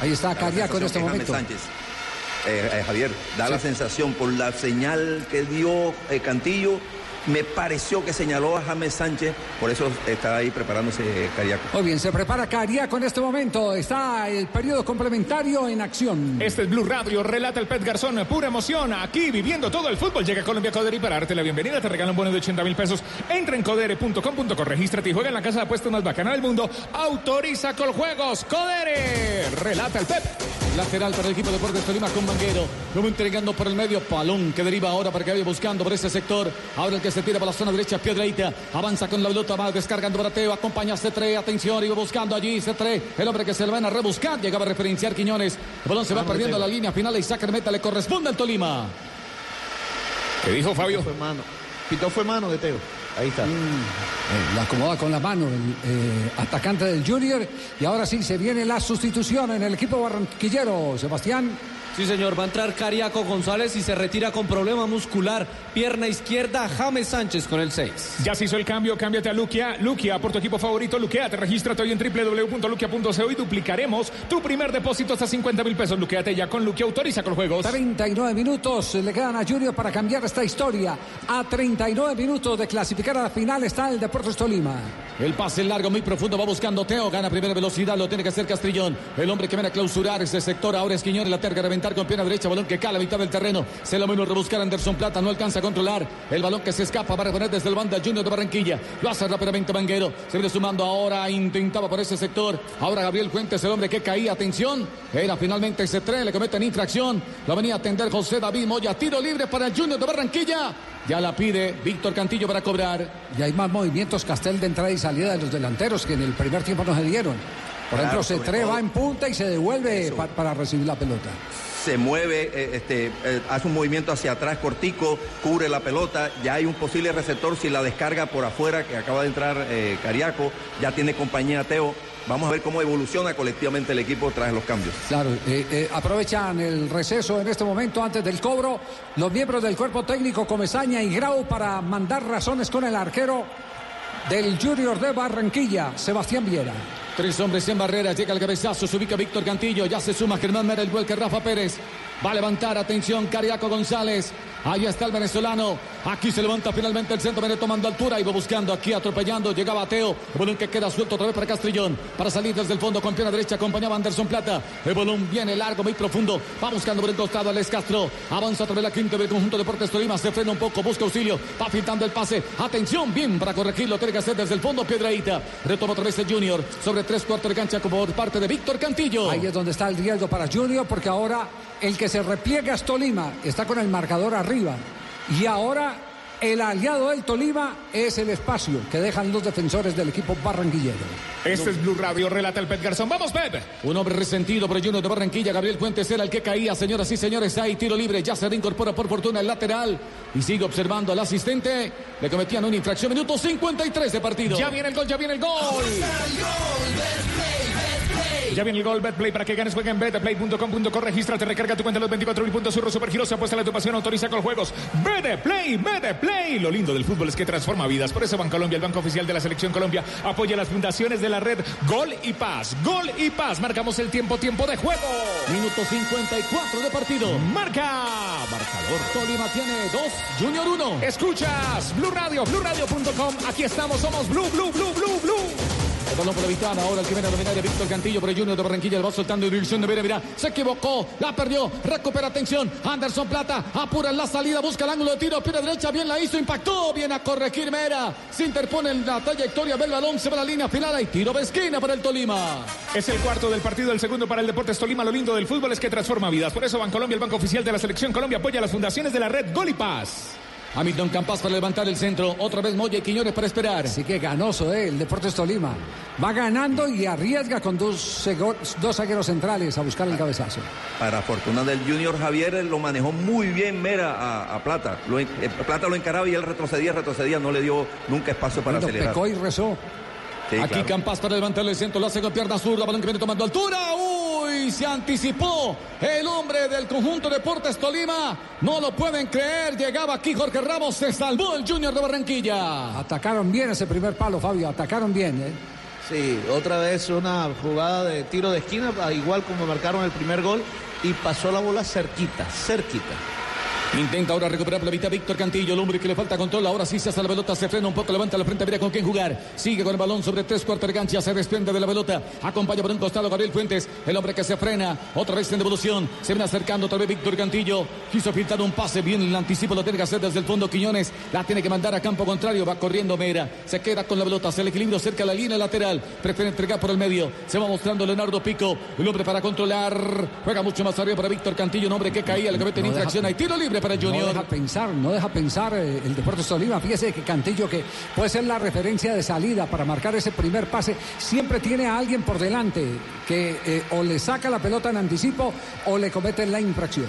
Ahí está Cariaco en este momento. Eh, eh, Javier, da la sensación por la señal que dio eh, Cantillo. Me pareció que señaló a James Sánchez, por eso está ahí preparándose eh, Cariaco. Muy bien, se prepara Cariaco en este momento. Está el periodo complementario en acción. Este es Blue Radio, relata el Pet Garzón, pura emoción, aquí viviendo todo el fútbol. Llega Colombia Codere y para darte la bienvenida te regalan un bono de 80 mil pesos. Entra en codere.com.co, regístrate y juega en la casa de apuestas más bacana del mundo. Autoriza con juegos, Codere, relata el Pep. Lateral para el equipo de Deportes Tolima con Manguero. Luego entregando por el medio Palón que deriva ahora para que vaya buscando por ese sector. Ahora el que se tira por la zona derecha, Piedreita. Avanza con la pelota, va descargando para Teo. Acompaña a C3. Atención, iba buscando allí C3. El hombre que se le van a rebuscar. Llegaba a referenciar Quiñones. El balón se va Vamos, perdiendo a Teo. la línea final y saca meta. Le corresponde al Tolima. ¿Qué dijo Fabio? Fue mano. Pitó fue mano de Teo. Ahí está. Eh, la acomoda con la mano el eh, atacante del Junior. Y ahora sí se viene la sustitución en el equipo barranquillero. Sebastián. Sí, señor, va a entrar Cariaco González y se retira con problema muscular. Pierna izquierda, James Sánchez con el 6. Ya se hizo el cambio, cámbiate a Luquia. Luquia, por tu equipo favorito, Luqueate. Regístrate hoy en www.luquia.co y duplicaremos tu primer depósito hasta 50 mil pesos. Luqueate ya con Luquia, autoriza con juegos. 39 minutos le quedan a Junior para cambiar esta historia. A 39 minutos de clasificar a la final está el Deportes Tolima. El pase largo, muy profundo, va buscando Teo, gana primera velocidad, lo tiene que hacer Castrillón. El hombre que viene a clausurar ese sector, ahora es Quiñones, la terga a reventar con pierna derecha, balón que cae a la mitad del terreno. Se lo menos rebuscar Anderson Plata, no alcanza a controlar. El balón que se escapa va a reponer desde el banda Junior de Barranquilla. Lo hace rápidamente Manguero, se viene sumando ahora, intentaba por ese sector. Ahora Gabriel Fuentes, el hombre que caía, atención. Era finalmente ese tren, le cometen infracción. Lo venía a atender José David Moya, tiro libre para el Junior de Barranquilla. Ya la pide Víctor Cantillo para cobrar. Y hay más movimientos Castel de entrada y salida de los delanteros que en el primer tiempo no se dieron. Por Claro, ejemplo, sobre Cetré todo. va en punta y se devuelve pa- para recibir la pelota. se mueve, eh, este, eh, hace un movimiento hacia atrás cortico, cubre la pelota, ya hay un posible receptor si la descarga por afuera, que acaba de entrar eh, Cariaco, ya tiene compañía Teo. Vamos a ver cómo evoluciona colectivamente el equipo tras los cambios. Claro, eh, eh, aprovechan el receso en este momento antes del cobro los miembros del cuerpo técnico Comesaña y Grau para mandar razones con el arquero del Junior de Barranquilla, Sebastián Viera. Tres hombres en barrera, llega el cabezazo, se ubica Víctor Cantillo, ya se suma Germán Mera, el vuelque Rafa Pérez. Va a levantar, atención, Cariaco González. Ahí está el venezolano. Aquí se levanta finalmente el centro, viene tomando altura va buscando aquí, atropellando. Llegaba Teo. El balón que queda suelto otra vez para Castrillón. Para salir desde el fondo con pierna derecha, acompañaba Anderson Plata. El balón viene largo, muy profundo. Va buscando por el costado Alex Castro. Avanza otra vez la quinta del conjunto de Deportes Tolima. Se frena un poco, busca auxilio. Va filtrando el pase. Atención, bien para corregirlo. Tiene que hacer desde el fondo Piedraíta. Retoma otra vez el Junior. Sobre tres cuartos de cancha como por parte de Víctor Cantillo. Ahí es donde está el riesgo para Junior porque ahora el que se repliega es Tolima, está con el marcador arriba. Y ahora el aliado del Tolima es el espacio que dejan los defensores del equipo barranquillero. Este es Blue Radio, relata el Pet Garzón. ¡Vamos, Pep! Un hombre resentido por el Junior de Barranquilla. Gabriel Fuentes era el que caía. Señoras y señores, hay tiro libre. Ya se reincorpora por fortuna el lateral. Y sigue observando al asistente. Le cometían una infracción. Minuto 53 de partido. Ya viene el gol, ya viene el gol. Ya viene el gol, Betplay, para que ganes, juega en betplay.com.co, regístrate, recarga tu cuenta los 24 mil puntos, Surro Supergiros, apuesta a tu pasión, autoriza con juegos. Betplay, Betplay. Lo lindo del fútbol es que transforma vidas. Por eso Bancolombia, el banco oficial de la Selección Colombia, apoya las fundaciones de la red Gol y Paz. Gol y Paz. Marcamos el tiempo, tiempo de juego. Minuto 54 de partido. Marca. Marcador. Tolima tiene 2, Junior 1. Escuchas Blue Radio, BlueRadio.com. Aquí estamos, somos Blue, Blue, Blue, Blue, Blue. El balón por la mitad, ahora el que viene a dominar es Víctor Cantillo el Junior de Barranquilla, el va soltando en dirección de Vera, mira, se equivocó, la perdió, recupera atención, Anderson Plata, apura la salida, busca el ángulo de tiro, pierna derecha, bien la hizo, impactó, viene a corregir Mera, se interpone en la trayectoria, ve el balón, se va la línea final, hay tiro de esquina para el Tolima. Es el cuarto del partido, el segundo para el Deportes Tolima. Lo lindo del fútbol es que transforma vidas. Por eso Bancolombia, el banco oficial de la Selección Colombia, apoya las fundaciones de la red Gol y Paz. Hamilton Campas para levantar el centro, otra vez Moya y Quiñones para esperar. Así que ganoso, ¿eh? el Deportes Tolima. Va ganando y arriesga con dos, dos zagueros centrales a buscar el cabezazo. Para fortuna del Junior Javier eh, lo manejó muy bien Mera a, a Plata. Lo eh, Plata lo encaraba y él retrocedía, retrocedía, no le dio nunca espacio para acelerar. pecó y rezó. Sí, Aquí claro. Campas para levantarle el centro, lo hace con pierna zurda, balón que viene tomando altura. Uy, se anticipó el hombre del conjunto Deportes Tolima. No lo pueden creer, llegaba aquí Jorge Ramos, se salvó el Junior de Barranquilla. Atacaron bien ese primer palo, Fabio. Atacaron bien. ¿eh? Sí, otra vez una jugada de tiro de esquina, igual como marcaron el primer gol. y pasó la bola cerquita, cerquita. Intenta ahora recuperar la mitad Víctor Cantillo, el hombre que le falta control. Ahora sí se hace la pelota, se frena un poco, levanta la frente, mira con quién jugar. Sigue con el balón sobre tres cuartos de cancha, se desprende de la pelota. Acompaña por un costado Gabriel Fuentes, el hombre que se frena. Otra vez en devolución, se viene acercando otra vez Víctor Cantillo. Quiso filtrar un pase, bien el anticipo lo tiene que hacer desde el fondo Quiñones. La tiene que mandar a campo contrario, va corriendo Mera. Se queda con la pelota, hace el equilibrio cerca de la línea lateral. Prefiere entregar por el medio. Se va mostrando Leonardo Pico, el hombre para controlar. Juega mucho más arriba para Víctor Cantillo, un hombre que caía, le comete en No infracción. Hay tiro libre para No deja pensar, no deja pensar eh, el Deportes Tolima. Fíjese que Cantillo, que puede ser la referencia de salida para marcar ese primer pase, siempre tiene a alguien por delante que eh, o le saca la pelota en anticipo o le comete la infracción.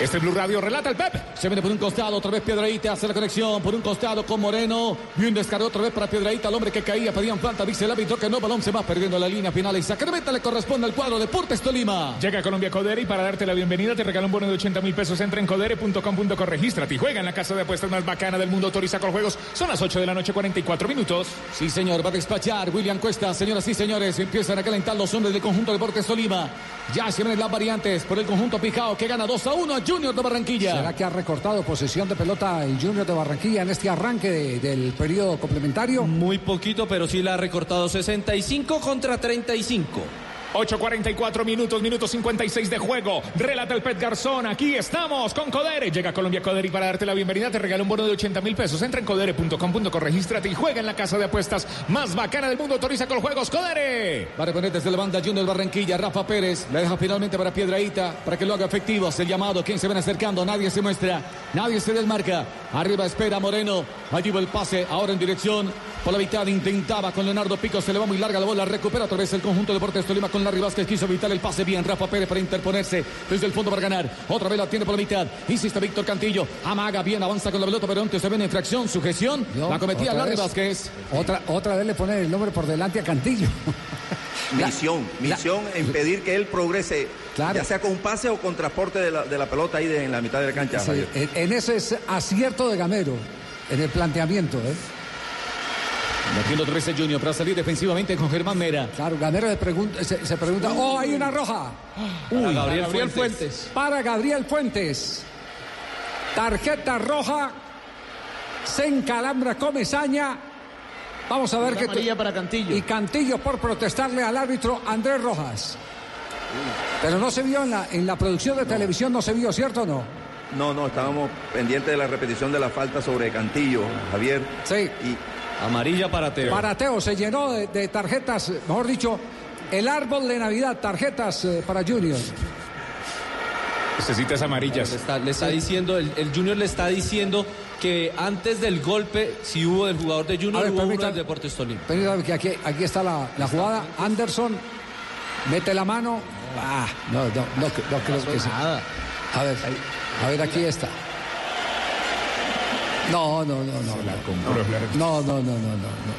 Este es Blue Radio, relata el Pep. Se viene por un costado, otra vez Piedraíta, hace la conexión por un costado con Moreno. Bien descargó otra vez para Piedraíta, el hombre que caía, pedían falta, dice el árbitro que no, balón se va perdiendo la línea final y Sacramento le corresponde al cuadro Deportes Tolima. Llega a Colombia Codere y para darte la bienvenida te regala un bono de 80 mil pesos. Entra en codere.com.co, regístrate y juega en la casa de apuestas más bacana del mundo. Autoriza con juegos. Son las 8 de la noche, 44 minutos. Sí, señor, va a despachar William Cuesta. Señoras y señores, empiezan a calentar los hombres del conjunto Deportes Tolima. Ya se vienen las variantes por el conjunto Pijao que gana 2 a 1 a Junior de Barranquilla. ¿Será que ha recortado posesión de pelota el Junior de Barranquilla en este arranque de- del periodo complementario? Muy poquito, pero sí la ha recortado 65 contra 35. 8.44 minutos, minuto 56 de juego. Relata el Pet Garzón. Aquí estamos con Codere. Llega a Colombia Codere para darte la bienvenida te regala un bono de 80 mil pesos. Entra en codere.com.co, regístrate y juega en la casa de apuestas más bacana del mundo. Autoriza con juegos. Codere. Va a reponer desde la banda Junior Barranquilla, Rafa Pérez, la deja finalmente para Piedraíta, para que lo haga efectivo, hace el llamado, quien se ven acercando, nadie se muestra, nadie se desmarca, arriba espera Moreno, allí va el pase, ahora en dirección, por la mitad intentaba con Leonardo Pico, se le va muy larga la bola, recupera otra vez el conjunto de Deportes Tolima con Larry Vázquez, quiso evitar el pase bien, Rafa Pérez para interponerse desde el fondo para ganar, otra vez la tiene por la mitad, insiste Víctor Cantillo, amaga bien, avanza con la pelota, pero antes se ve una infracción, sujeción, No, la cometía Larry vez. Vázquez. Otra, otra vez le pone el nombre por delante a Cantillo. La- Misión, misión impedir que él progrese, Claro. ya sea con un pase o con transporte de la, de la pelota ahí de- en la mitad de la cancha. Sí, en, en ese es acierto de Gamero, en el planteamiento. ¿eh? Metiendo otra vez el Junior para salir defensivamente con Germán Mera. Claro, Gamero le pregunta- se, se pregunta, oh, hay una roja. Para Gabriel, Gabriel Fuentes. Fuentes. Para Gabriel Fuentes. Tarjeta roja. Se encalambra Comesaña. Vamos a ver qué. amarilla para Cantillo. Y Cantillo por protestarle al árbitro Andrés Rojas. Pero no se vio en la, en la producción de televisión, no se vio, ¿cierto o no? No, no, estábamos pendientes de la repetición de la falta sobre Cantillo, Javier. Sí. Y Amarilla para Teo. Para Teo se llenó de, de tarjetas, mejor dicho, el árbol de Navidad, tarjetas eh, para Junior. Necesitas amarillas. Le está, le está diciendo, el, el Junior le está diciendo que antes del golpe, si hubo del jugador de Junior, ver, hubo uno permita- del Deportes Tolima. Permítame que aquí, aquí está la, la jugada. Anderson mete la mano. Ah, no, no, no, no creo que sea. A ver, a ver, aquí está. No, no, no, no. No, no, no, no, no,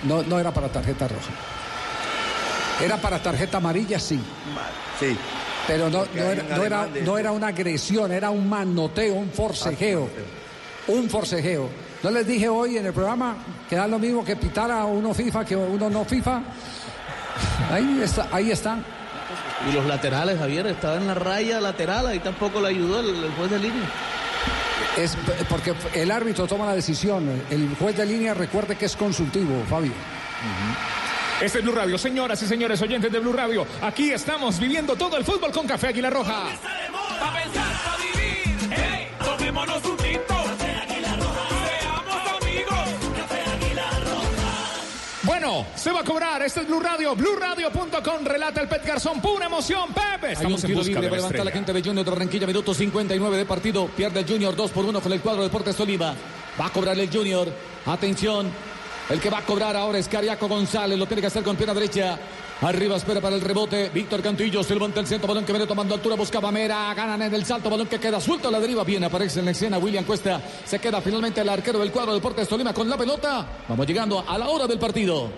no, no, no era para tarjeta roja. Era para tarjeta amarilla, sí. sí, Pero no, no era, un no, era, no una agresión, era un manoteo, un forcejeo. Un forcejeo. ¿No les dije hoy en el programa que da lo mismo que pitar a uno FIFA que uno no FIFA? Ahí está, ahí están. Y los laterales, Javier, estaba en la raya lateral, ahí tampoco le ayudó el, el juez de línea. Es porque el árbitro toma la decisión. El juez de línea recuerde que es consultivo, Fabio. Este es Blue Radio, señoras y señores oyentes de Blue Radio. Aquí estamos viviendo todo el fútbol con Café Águila Roja. Pa' pensar, pa' Bueno, se va a cobrar. Este es Blue Radio, BlueRadio.com. Relata el Pet Garzón. Pura emoción, Pepe. Hay un Estamos en tiro libre de para levantar la gente de Junior de Barranquilla, minuto 59 de partido. Pierde el Junior 2 por 1 con el cuadro de Deportes Tolima. Va a cobrar el Junior. Atención. El que va a cobrar ahora es Cariaco González. Lo tiene que hacer con pierna derecha. Arriba espera para el rebote. Víctor Cantillo se levanta el centro. Balón que viene tomando altura. Buscaba Mera. Ganan en el salto. Balón que queda suelto a la deriva. Bien aparece en la escena William Cuesta. Se queda finalmente el arquero del cuadro de Deportes Tolima con la pelota. Vamos llegando a la hora del partido.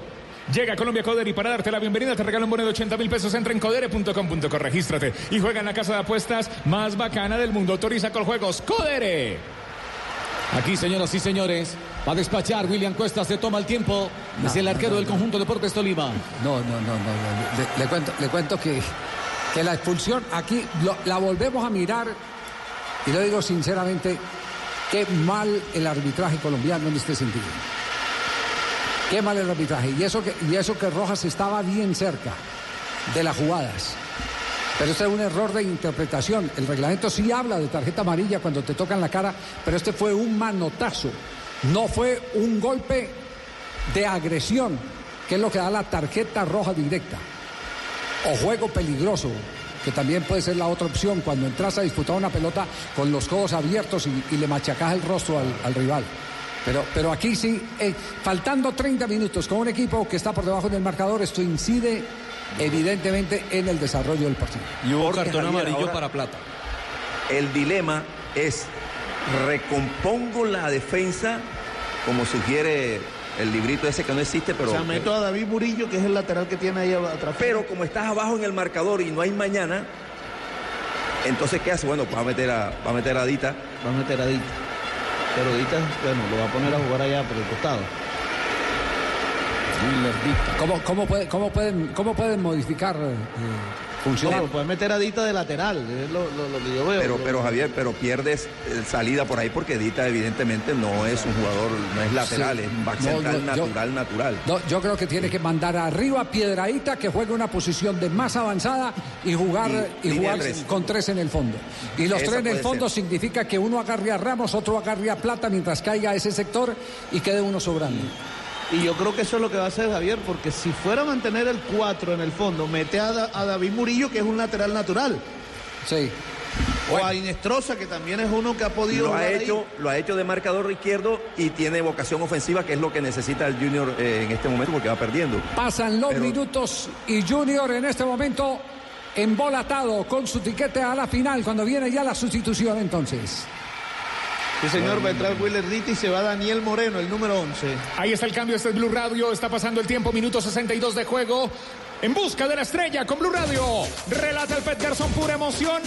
Llega Colombia Codere y para darte la bienvenida te regala un bono de 80 mil pesos. Entra en codere.com.co, regístrate y juega en la casa de apuestas más bacana del mundo. Autoriza con juegos Codere. Aquí, señoras y señores, va a despachar William Cuesta, se toma el tiempo. es el arquero del conjunto Deportes Tolima. No, no, no, no. no. Le, le cuento, le cuento que que la expulsión aquí lo- la volvemos a mirar y lo digo sinceramente, qué mal el arbitraje colombiano en este sentido. Qué mal el arbitraje. Y eso que, y eso que Rojas estaba bien cerca de las jugadas. Pero este es un error de interpretación. El reglamento sí habla de tarjeta amarilla cuando te tocan la cara, pero este fue un manotazo. No fue un golpe de agresión, que es lo que da la tarjeta roja directa. O juego peligroso, que también puede ser la otra opción cuando entras a disputar una pelota con los codos abiertos y, le machacas el rostro al, al rival. Pero, pero aquí sí, eh, faltando 30 minutos con un equipo que está por debajo del marcador, esto incide evidentemente en el desarrollo del partido. Y hubo Porque, cartón Javier, amarillo ahora- para Plata. El dilema es, recompongo la defensa, como sugiere el librito ese que no existe, pero... o sea, meto a David Murillo, que es el lateral que tiene ahí atrás. Pero como estás abajo en el marcador y no hay mañana, entonces ¿qué hace? Bueno, pues va a meter a, va a, meter a Dita. Va a meter a Dita. Pero Dita, bueno, lo va a poner a jugar allá por el costado. ¿Cómo, cómo, puede- cómo pueden, cómo pueden modificar eh, funcionar? No, puede meter a Dita de lateral, es lo, lo- lo que yo veo. Pero, Lo- pero Javier, pero pierdes eh, salida por ahí porque Dita evidentemente no es un jugador, no es lateral, Sí. es un back No, central yo- yo- natural, natural. No, yo creo que tiene que mandar arriba a Piedraíta que juegue una posición de más avanzada y jugar, Y jugar tres. con tres en el fondo. Y los Esa tres en el fondo ser. significa que uno agarre a Ramos, otro agarre a Plata mientras caiga a ese sector y quede uno sobrando. Y yo creo que eso es lo que va a hacer Javier, porque si fuera a mantener el 4 en el fondo, mete a, Da- a David Murillo, que es un lateral natural. Sí. O a Inestrosa, que también es uno que ha podido. Lo ha, ahí. hecho, lo ha hecho de marcador izquierdo y tiene vocación ofensiva, que es lo que necesita el Junior eh, en este momento porque va perdiendo. Pasan los Pero- minutos y Junior en este momento embolatado con su tiquete a la final cuando viene ya la sustitución entonces. Sí, señor, va a entrar Willer Dita y se va Daniel Moreno, el número 11. Ahí está el cambio, este es Blue Radio, está pasando el tiempo, minuto 62 de juego. En busca de la estrella con Blue Radio. Relata el Pet Garzón, pura emoción.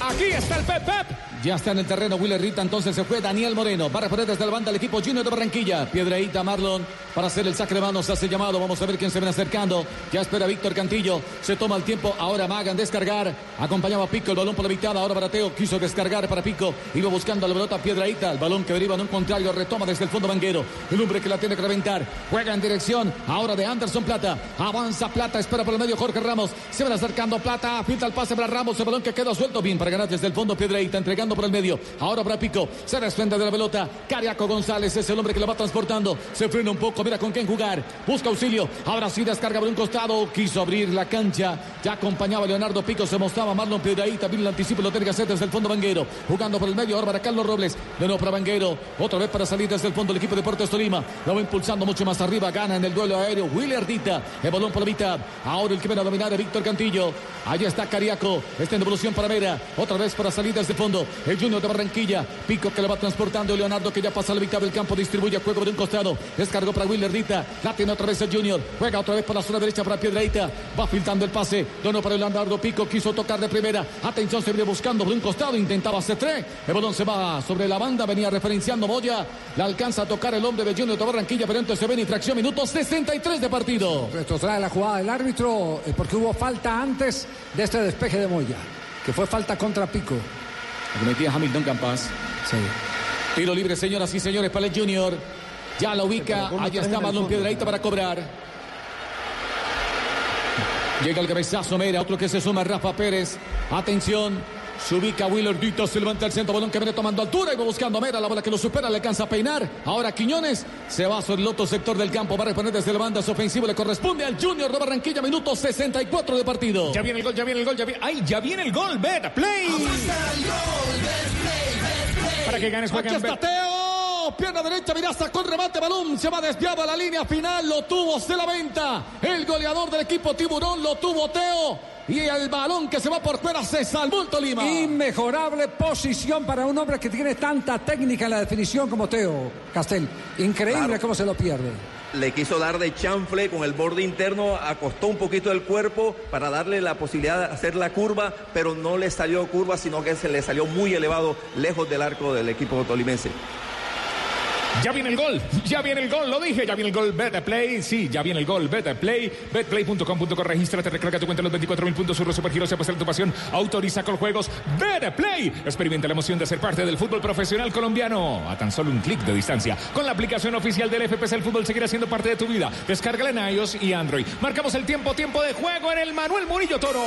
Aquí está el Pep Pep. Ya está en el terreno Willer Rita, entonces se fue Daniel Moreno. Va a reponer desde la banda el equipo Junior de Barranquilla. Piedreita Marlon para hacer el saque de manos. Hace llamado. Vamos a ver quién se viene acercando. Ya espera Víctor Cantillo. Se toma el tiempo. Ahora Magan descargar. Acompañaba a Pico. El balón por la mitad. Ahora Barateo quiso descargar para Pico. Iba buscando la pelota Piedreita. El balón que deriva en un contrario. Retoma desde el fondo Manguero. El hombre que la tiene que reventar. Juega en dirección ahora de Anderson Plata. Avanza Plata. Espera por el medio Jorge Ramos. Se van acercando Plata. Filtra el pase para Ramos. El balón que queda suelto bien para ganar desde el fondo Piedreita. Entregando por el medio. Ahora para Pico. Se desprende de la pelota. Cariaco González es el hombre que la va transportando. Se frena un poco. Mira con quién jugar. Busca auxilio. Ahora sí descarga por un costado. Quiso abrir la cancha. Ya acompañaba a Leonardo Pico. Se mostraba Marlon Piedreita. Vino el anticipo. Lo tiene que hacer desde el fondo Vanguero. Jugando por el medio. Ahora para Carlos Robles. De nuevo para Vanguero. Otra vez para salir desde el fondo el equipo de Deportes Tolima. Lo va impulsando mucho más arriba. Gana en el duelo aéreo. William Dita. El balón por la mitad. Ahora el que viene a dominar es Víctor Cantillo. Allí está Cariaco. Está en devolución para Mera. Otra vez para salir desde el fondo. El Junior de Barranquilla. Pico que le va transportando. Leonardo que ya pasa la mitad del campo. Distribuye juego de un costado. Descargó para William Dita. La tiene otra vez el Junior. Juega otra vez por la zona derecha para Piedraíta. Va filtrando el pase. Dono para Leonardo Pico. Quiso tocar de primera. Atención, se viene buscando por un costado. Intentaba hacer tres. El balón se va sobre la banda. Venía referenciando Moya. La alcanza a tocar el hombre de Junior de Barranquilla. Pero entonces se ve infracción. Minuto 63 de partido. Retrotrae la jugada del árbitro eh, porque hubo falta antes de este despeje de Moya, que fue falta contra Pico. Cometía Hamilton Campas. Sí. Tiro libre, señoras y señores, para el Junior. Ya la ubica. Allá está Marlon fondo. Piedraíta para cobrar. Llega el cabezazo Mera, otro que se suma Rafa Pérez. Atención. Se ubica Willer Dito, se levanta el centro, balón que viene tomando altura y va buscando a Mera, la bola que lo supera, le alcanza a peinar. Ahora Quiñones se va sobre el otro sector del campo, va a reponer desde la banda su ofensivo, le corresponde al Junior de Barranquilla, minuto 64 de partido. Ya viene el gol, ya viene el gol, ya viene. ¡Ay, ya viene el gol! ¡Bet, play! Para que ganes, Aquí juegan está Bet. Pierna derecha, mira, sacó el remate, balón. Se va desviado a la línea final. Lo tuvo, se la venta. El goleador del equipo Tiburón lo tuvo Teo. Y el balón que se va por fuera se salvó el Tolima. Inmejorable posición para un hombre que tiene tanta técnica en la definición como Teo Castel. Increíble Claro. cómo se lo pierde. Le quiso dar de chanfle con el borde interno, acostó un poquito el cuerpo para darle la posibilidad de hacer la curva, pero no le salió curva, sino que se le salió muy elevado, lejos del arco del equipo tolimense. Ya viene el gol, ya viene el gol, lo dije, ya viene el gol, Better Play, sí, ya viene el gol, Better Play, betplay.com.co, regístrate, recarga tu cuenta los 24 mil puntos, surro, supergiros, se tu pasión, autoriza con juegos, Better Play, experimenta la emoción de ser parte del fútbol profesional colombiano a tan solo un clic de distancia. Con la aplicación oficial del FPC, el fútbol seguirá siendo parte de tu vida. Descárgala en iOS y Android. Marcamos el tiempo, tiempo de juego en el Manuel Murillo Toro.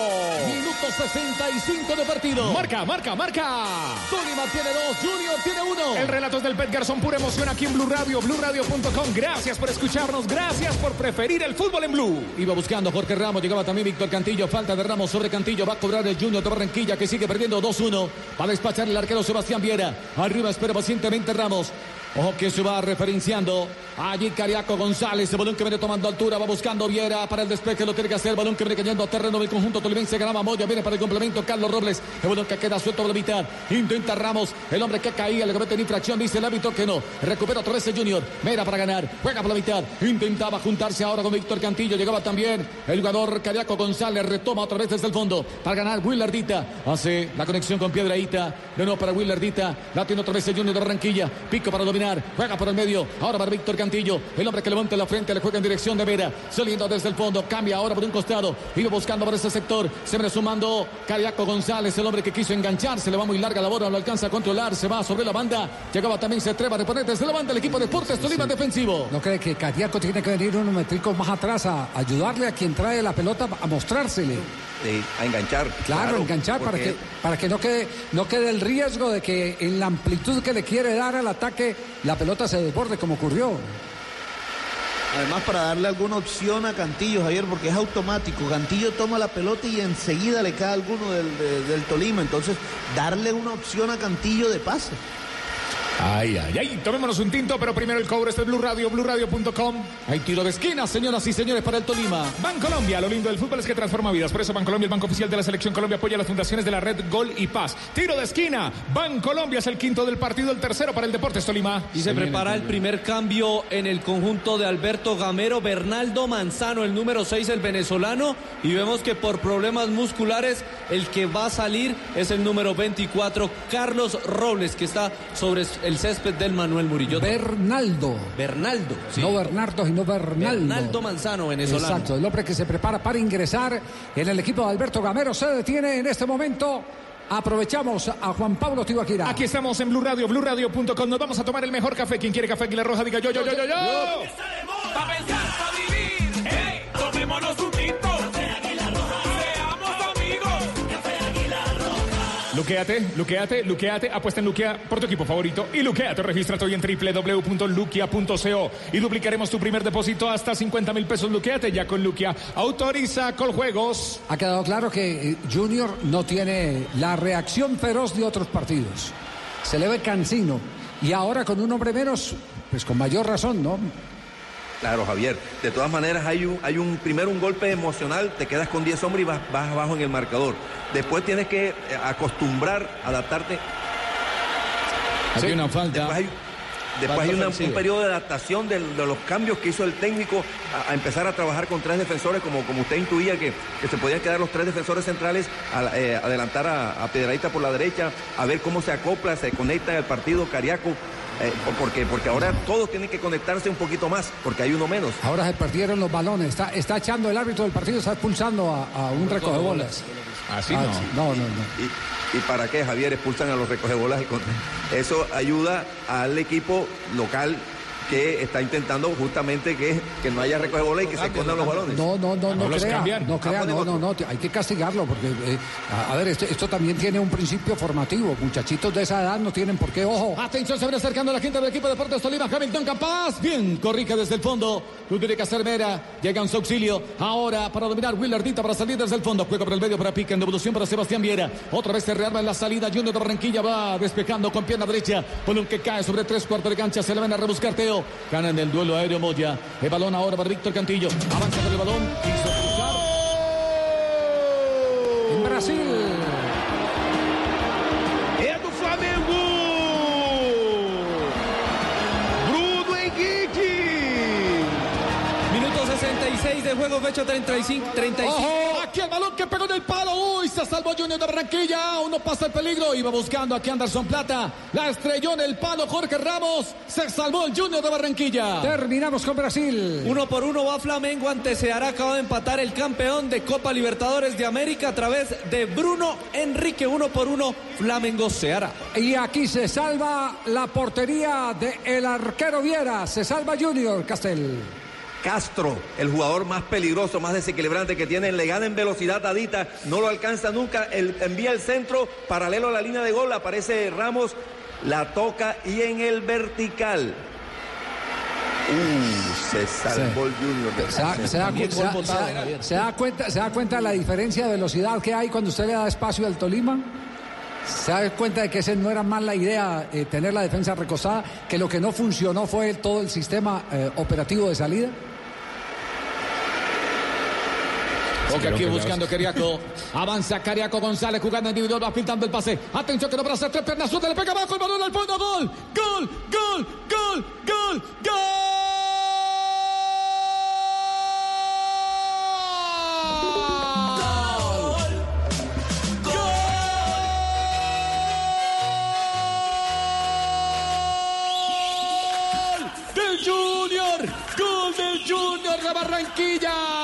Minuto 65 de partido. Marca, marca, marca. Tolima tiene dos, Junior tiene uno. El relato es del Pet Garzón, pura emoción aquí en Blue Radio, BlueRadio.com. Gracias por escucharnos, gracias por preferir el fútbol en Blue. Iba buscando Jorge Ramos, llegaba también Víctor Cantillo. Falta de Ramos sobre Cantillo. Va a cobrar el Junior de Barranquilla que sigue perdiendo 2-1. Va a despachar el arquero Sebastián Viera. Arriba espera pacientemente Ramos. Ojo que se va referenciando. Allí Cariaco González. El balón que viene tomando altura. Va buscando Viera para el despeje. Lo tiene que hacer. El balón que viene cayendo a terreno del conjunto tolimense. Ganaba Moya. Viene para el complemento. Carlos Robles. El balón que queda suelto por la mitad. Intenta Ramos. El hombre que caía. Le comete infracción. Dice el árbitro que no. Recupera otra vez el Junior. Mera para ganar. Juega por la mitad. Intentaba juntarse ahora con Víctor Cantillo. Llegaba también el jugador Cariaco González. Retoma otra vez desde el fondo. Para ganar Willardita. Hace la conexión con Piedraíta. De nuevo para Willardita. La tiene otra vez el Junior de Barranquilla. Pico para Juega por el medio. Ahora para Víctor Cantillo. El hombre que levanta la frente. Le juega en dirección de Vera. Saliendo desde el fondo. Cambia ahora por un costado. Iba buscando por ese sector. Se viene sumando Cariaco González. El hombre que quiso engancharse. Le va muy larga la bola. Lo alcanza a controlar. Se va sobre la banda. Llegaba también. Se atreva a reponer desde la banda el equipo de Deportes Tolima defensivo. ¿No cree que Cariaco tiene que venir unos metricos más atrás a ayudarle a quien trae la pelota a mostrársele? Sí, a enganchar. Claro, enganchar para que, para que no quede, no quede el riesgo de que en la amplitud que le quiere dar al ataque la pelota se desborde como ocurrió. Además, para darle alguna opción a Cantillo, Javier, porque es automático. Cantillo toma la pelota y enseguida le cae alguno del, de- del Tolima. Entonces, darle una opción a Cantillo de pase. Ay, ay, ay, tomémonos un tinto, pero primero el cobro este es Blue Radio, BlueRadio.com. Hay tiro de esquina, señoras y señores, para el Tolima. Bancolombia, lo lindo del fútbol es que transforma vidas. Por eso Bancolombia, el banco oficial de la Selección Colombia, apoya las fundaciones de la red Gol y Paz. Tiro de esquina, Bancolombia es el quinto del partido, el tercero para el Deportes Tolima. Y se prepara el primer cambio en el conjunto de Alberto Gamero, Bernaldo Manzano, el número 6, el venezolano. Y vemos que por problemas musculares, el que va a salir es el número 24, Carlos Robles, que está sobre el césped del Manuel Murillo. Bernaldo. Bernaldo, sí. No Bernardo, sino Bernaldo. Bernaldo Manzano, venezolano. Exacto, el hombre que se prepara para ingresar en el equipo de Alberto Gamero se detiene en este momento. Aprovechamos a Juan Pablo Tibaquira. Aquí estamos en Blue Radio, BlueRadio.com. Nos vamos a tomar el mejor café. Quien quiere café Aguilar Roja, diga yo, yo, yo, yo, yo. Pa' pensar, pa' vivir. Hey, tomémonos un Luqueate, luqueate, luqueate, apuesta en Luquea por tu equipo favorito y luqueate, regístrate hoy en www.luquea.co y duplicaremos tu primer depósito hasta 50 mil pesos. Luqueate ya con Luquea. Autoriza Coljuegos. Ha quedado claro que eh, Junior no tiene la reacción feroz de otros partidos. Se le ve cansino. Y ahora con un hombre menos, pues con mayor razón, ¿no? Claro, Javier. De todas maneras, hay un, hay un primero un golpe emocional, te quedas con 10 hombres y vas, vas abajo en el marcador. Después tienes que eh, acostumbrar, adaptarte. Hay una falta. Después hay, después hay una- un periodo de adaptación de, los cambios que hizo el técnico a, a empezar a trabajar con tres defensores, como, como usted intuía que, que se podían quedar los tres defensores centrales, a eh, adelantar a, a Piedradita por la derecha, a ver cómo se acopla, se conecta el partido Cariaco. Eh, por- porque, porque ahora todos tienen que conectarse un poquito más, porque hay uno menos. Ahora se perdieron los balones. Está, está echando el árbitro del partido, está expulsando a, a un recogebolas. Así Ah, no. sí. No, no, no. ¿Y, y para qué, Javier, expulsan a los recogebolas? Eso ayuda al equipo local que está intentando justamente que, que no haya recogebolas y que se escondan los balones. No, no, no, no, no los crea, cambian. no Ah, crea, ponen no, otro. no, no, hay que castigarlo porque, eh, a, a ver, esto, esto también tiene un principio formativo. Muchachitos de esa edad no tienen por qué, ojo. Atención, se viene acercando la gente del equipo de Deportes Tolima. Hamilton Capaz. Bien, corrige desde el fondo. Lo tiene que hacer Mera. Llega en su auxilio. Ahora para dominar Willardita para salir desde el fondo. Juega por el medio para Pica. En devolución para Sebastián Viera. Otra vez se rearma en la salida. Junior de Barranquilla va despejando con pierna derecha. Balón que cae sobre tres cuartos de cancha. Se le van a rebuscar Teo. Ganan el duelo aéreo Moya. El balón ahora para Víctor Cantillo. Avanza con el balón. Quiso cruzar. En Brasil. É do Flamengo! Bruno Henrique! Minuto 66 de juego, fecha 35. 35. ¡Ojo! aquí el balón que pegó en el palo. Se salvó Junior de Barranquilla. Uno pasa el peligro. Iba buscando aquí Anderson Plata. La estrelló en el palo Jorge Ramos. Se salvó el Junior de Barranquilla. Terminamos con Brasil. Uno por uno va Flamengo ante Ceará. Acaba de empatar el campeón de Copa Libertadores de América a través de Bruno Enrique. Uno por uno, Flamengo Ceará. Y aquí se salva la portería del el arquero Viera. Se salva Junior Castel. Castro, el jugador más peligroso, más desequilibrante que tiene, le gana en velocidad a Dita, no lo alcanza nunca, envía el centro, paralelo a la línea de gol, aparece Ramos, la toca y en el vertical. Uh, se salvó el Junior. Se da, se da cu- También se gol da- botado, se da- Javier. se da cuenta, ¿Se da cuenta de la diferencia de velocidad que hay cuando usted le da espacio al Tolima? ¿Se da cuenta de que ese no era más la idea, eh, tener la defensa recostada, que lo que no funcionó fue todo el sistema eh, operativo de salida? Porque aquí buscando Cariaco. Avanza Cariaco González jugando individual, va pintando el pase. Atención que no hacer tres piernas, suelta, le pega abajo el balón al fondo. Gol, gol, gol, gol, gol, gol. Junior, gol del Junior de Barranquilla.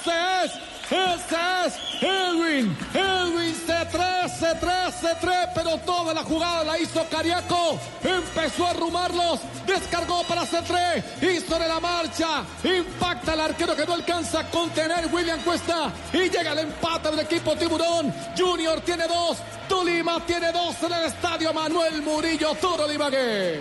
Ese es, ese es Edwin, Edwin C3, C3, C3, pero toda la jugada la hizo Cariaco. Empezó a arrumarlos, descargó para C3, hizo de la marcha, impacta al arquero que no alcanza a contener William Cuesta y llega el empate del equipo Tiburón. Junior tiene dos, Tolima tiene dos en el estadio Manuel Murillo Toro de Ibagué.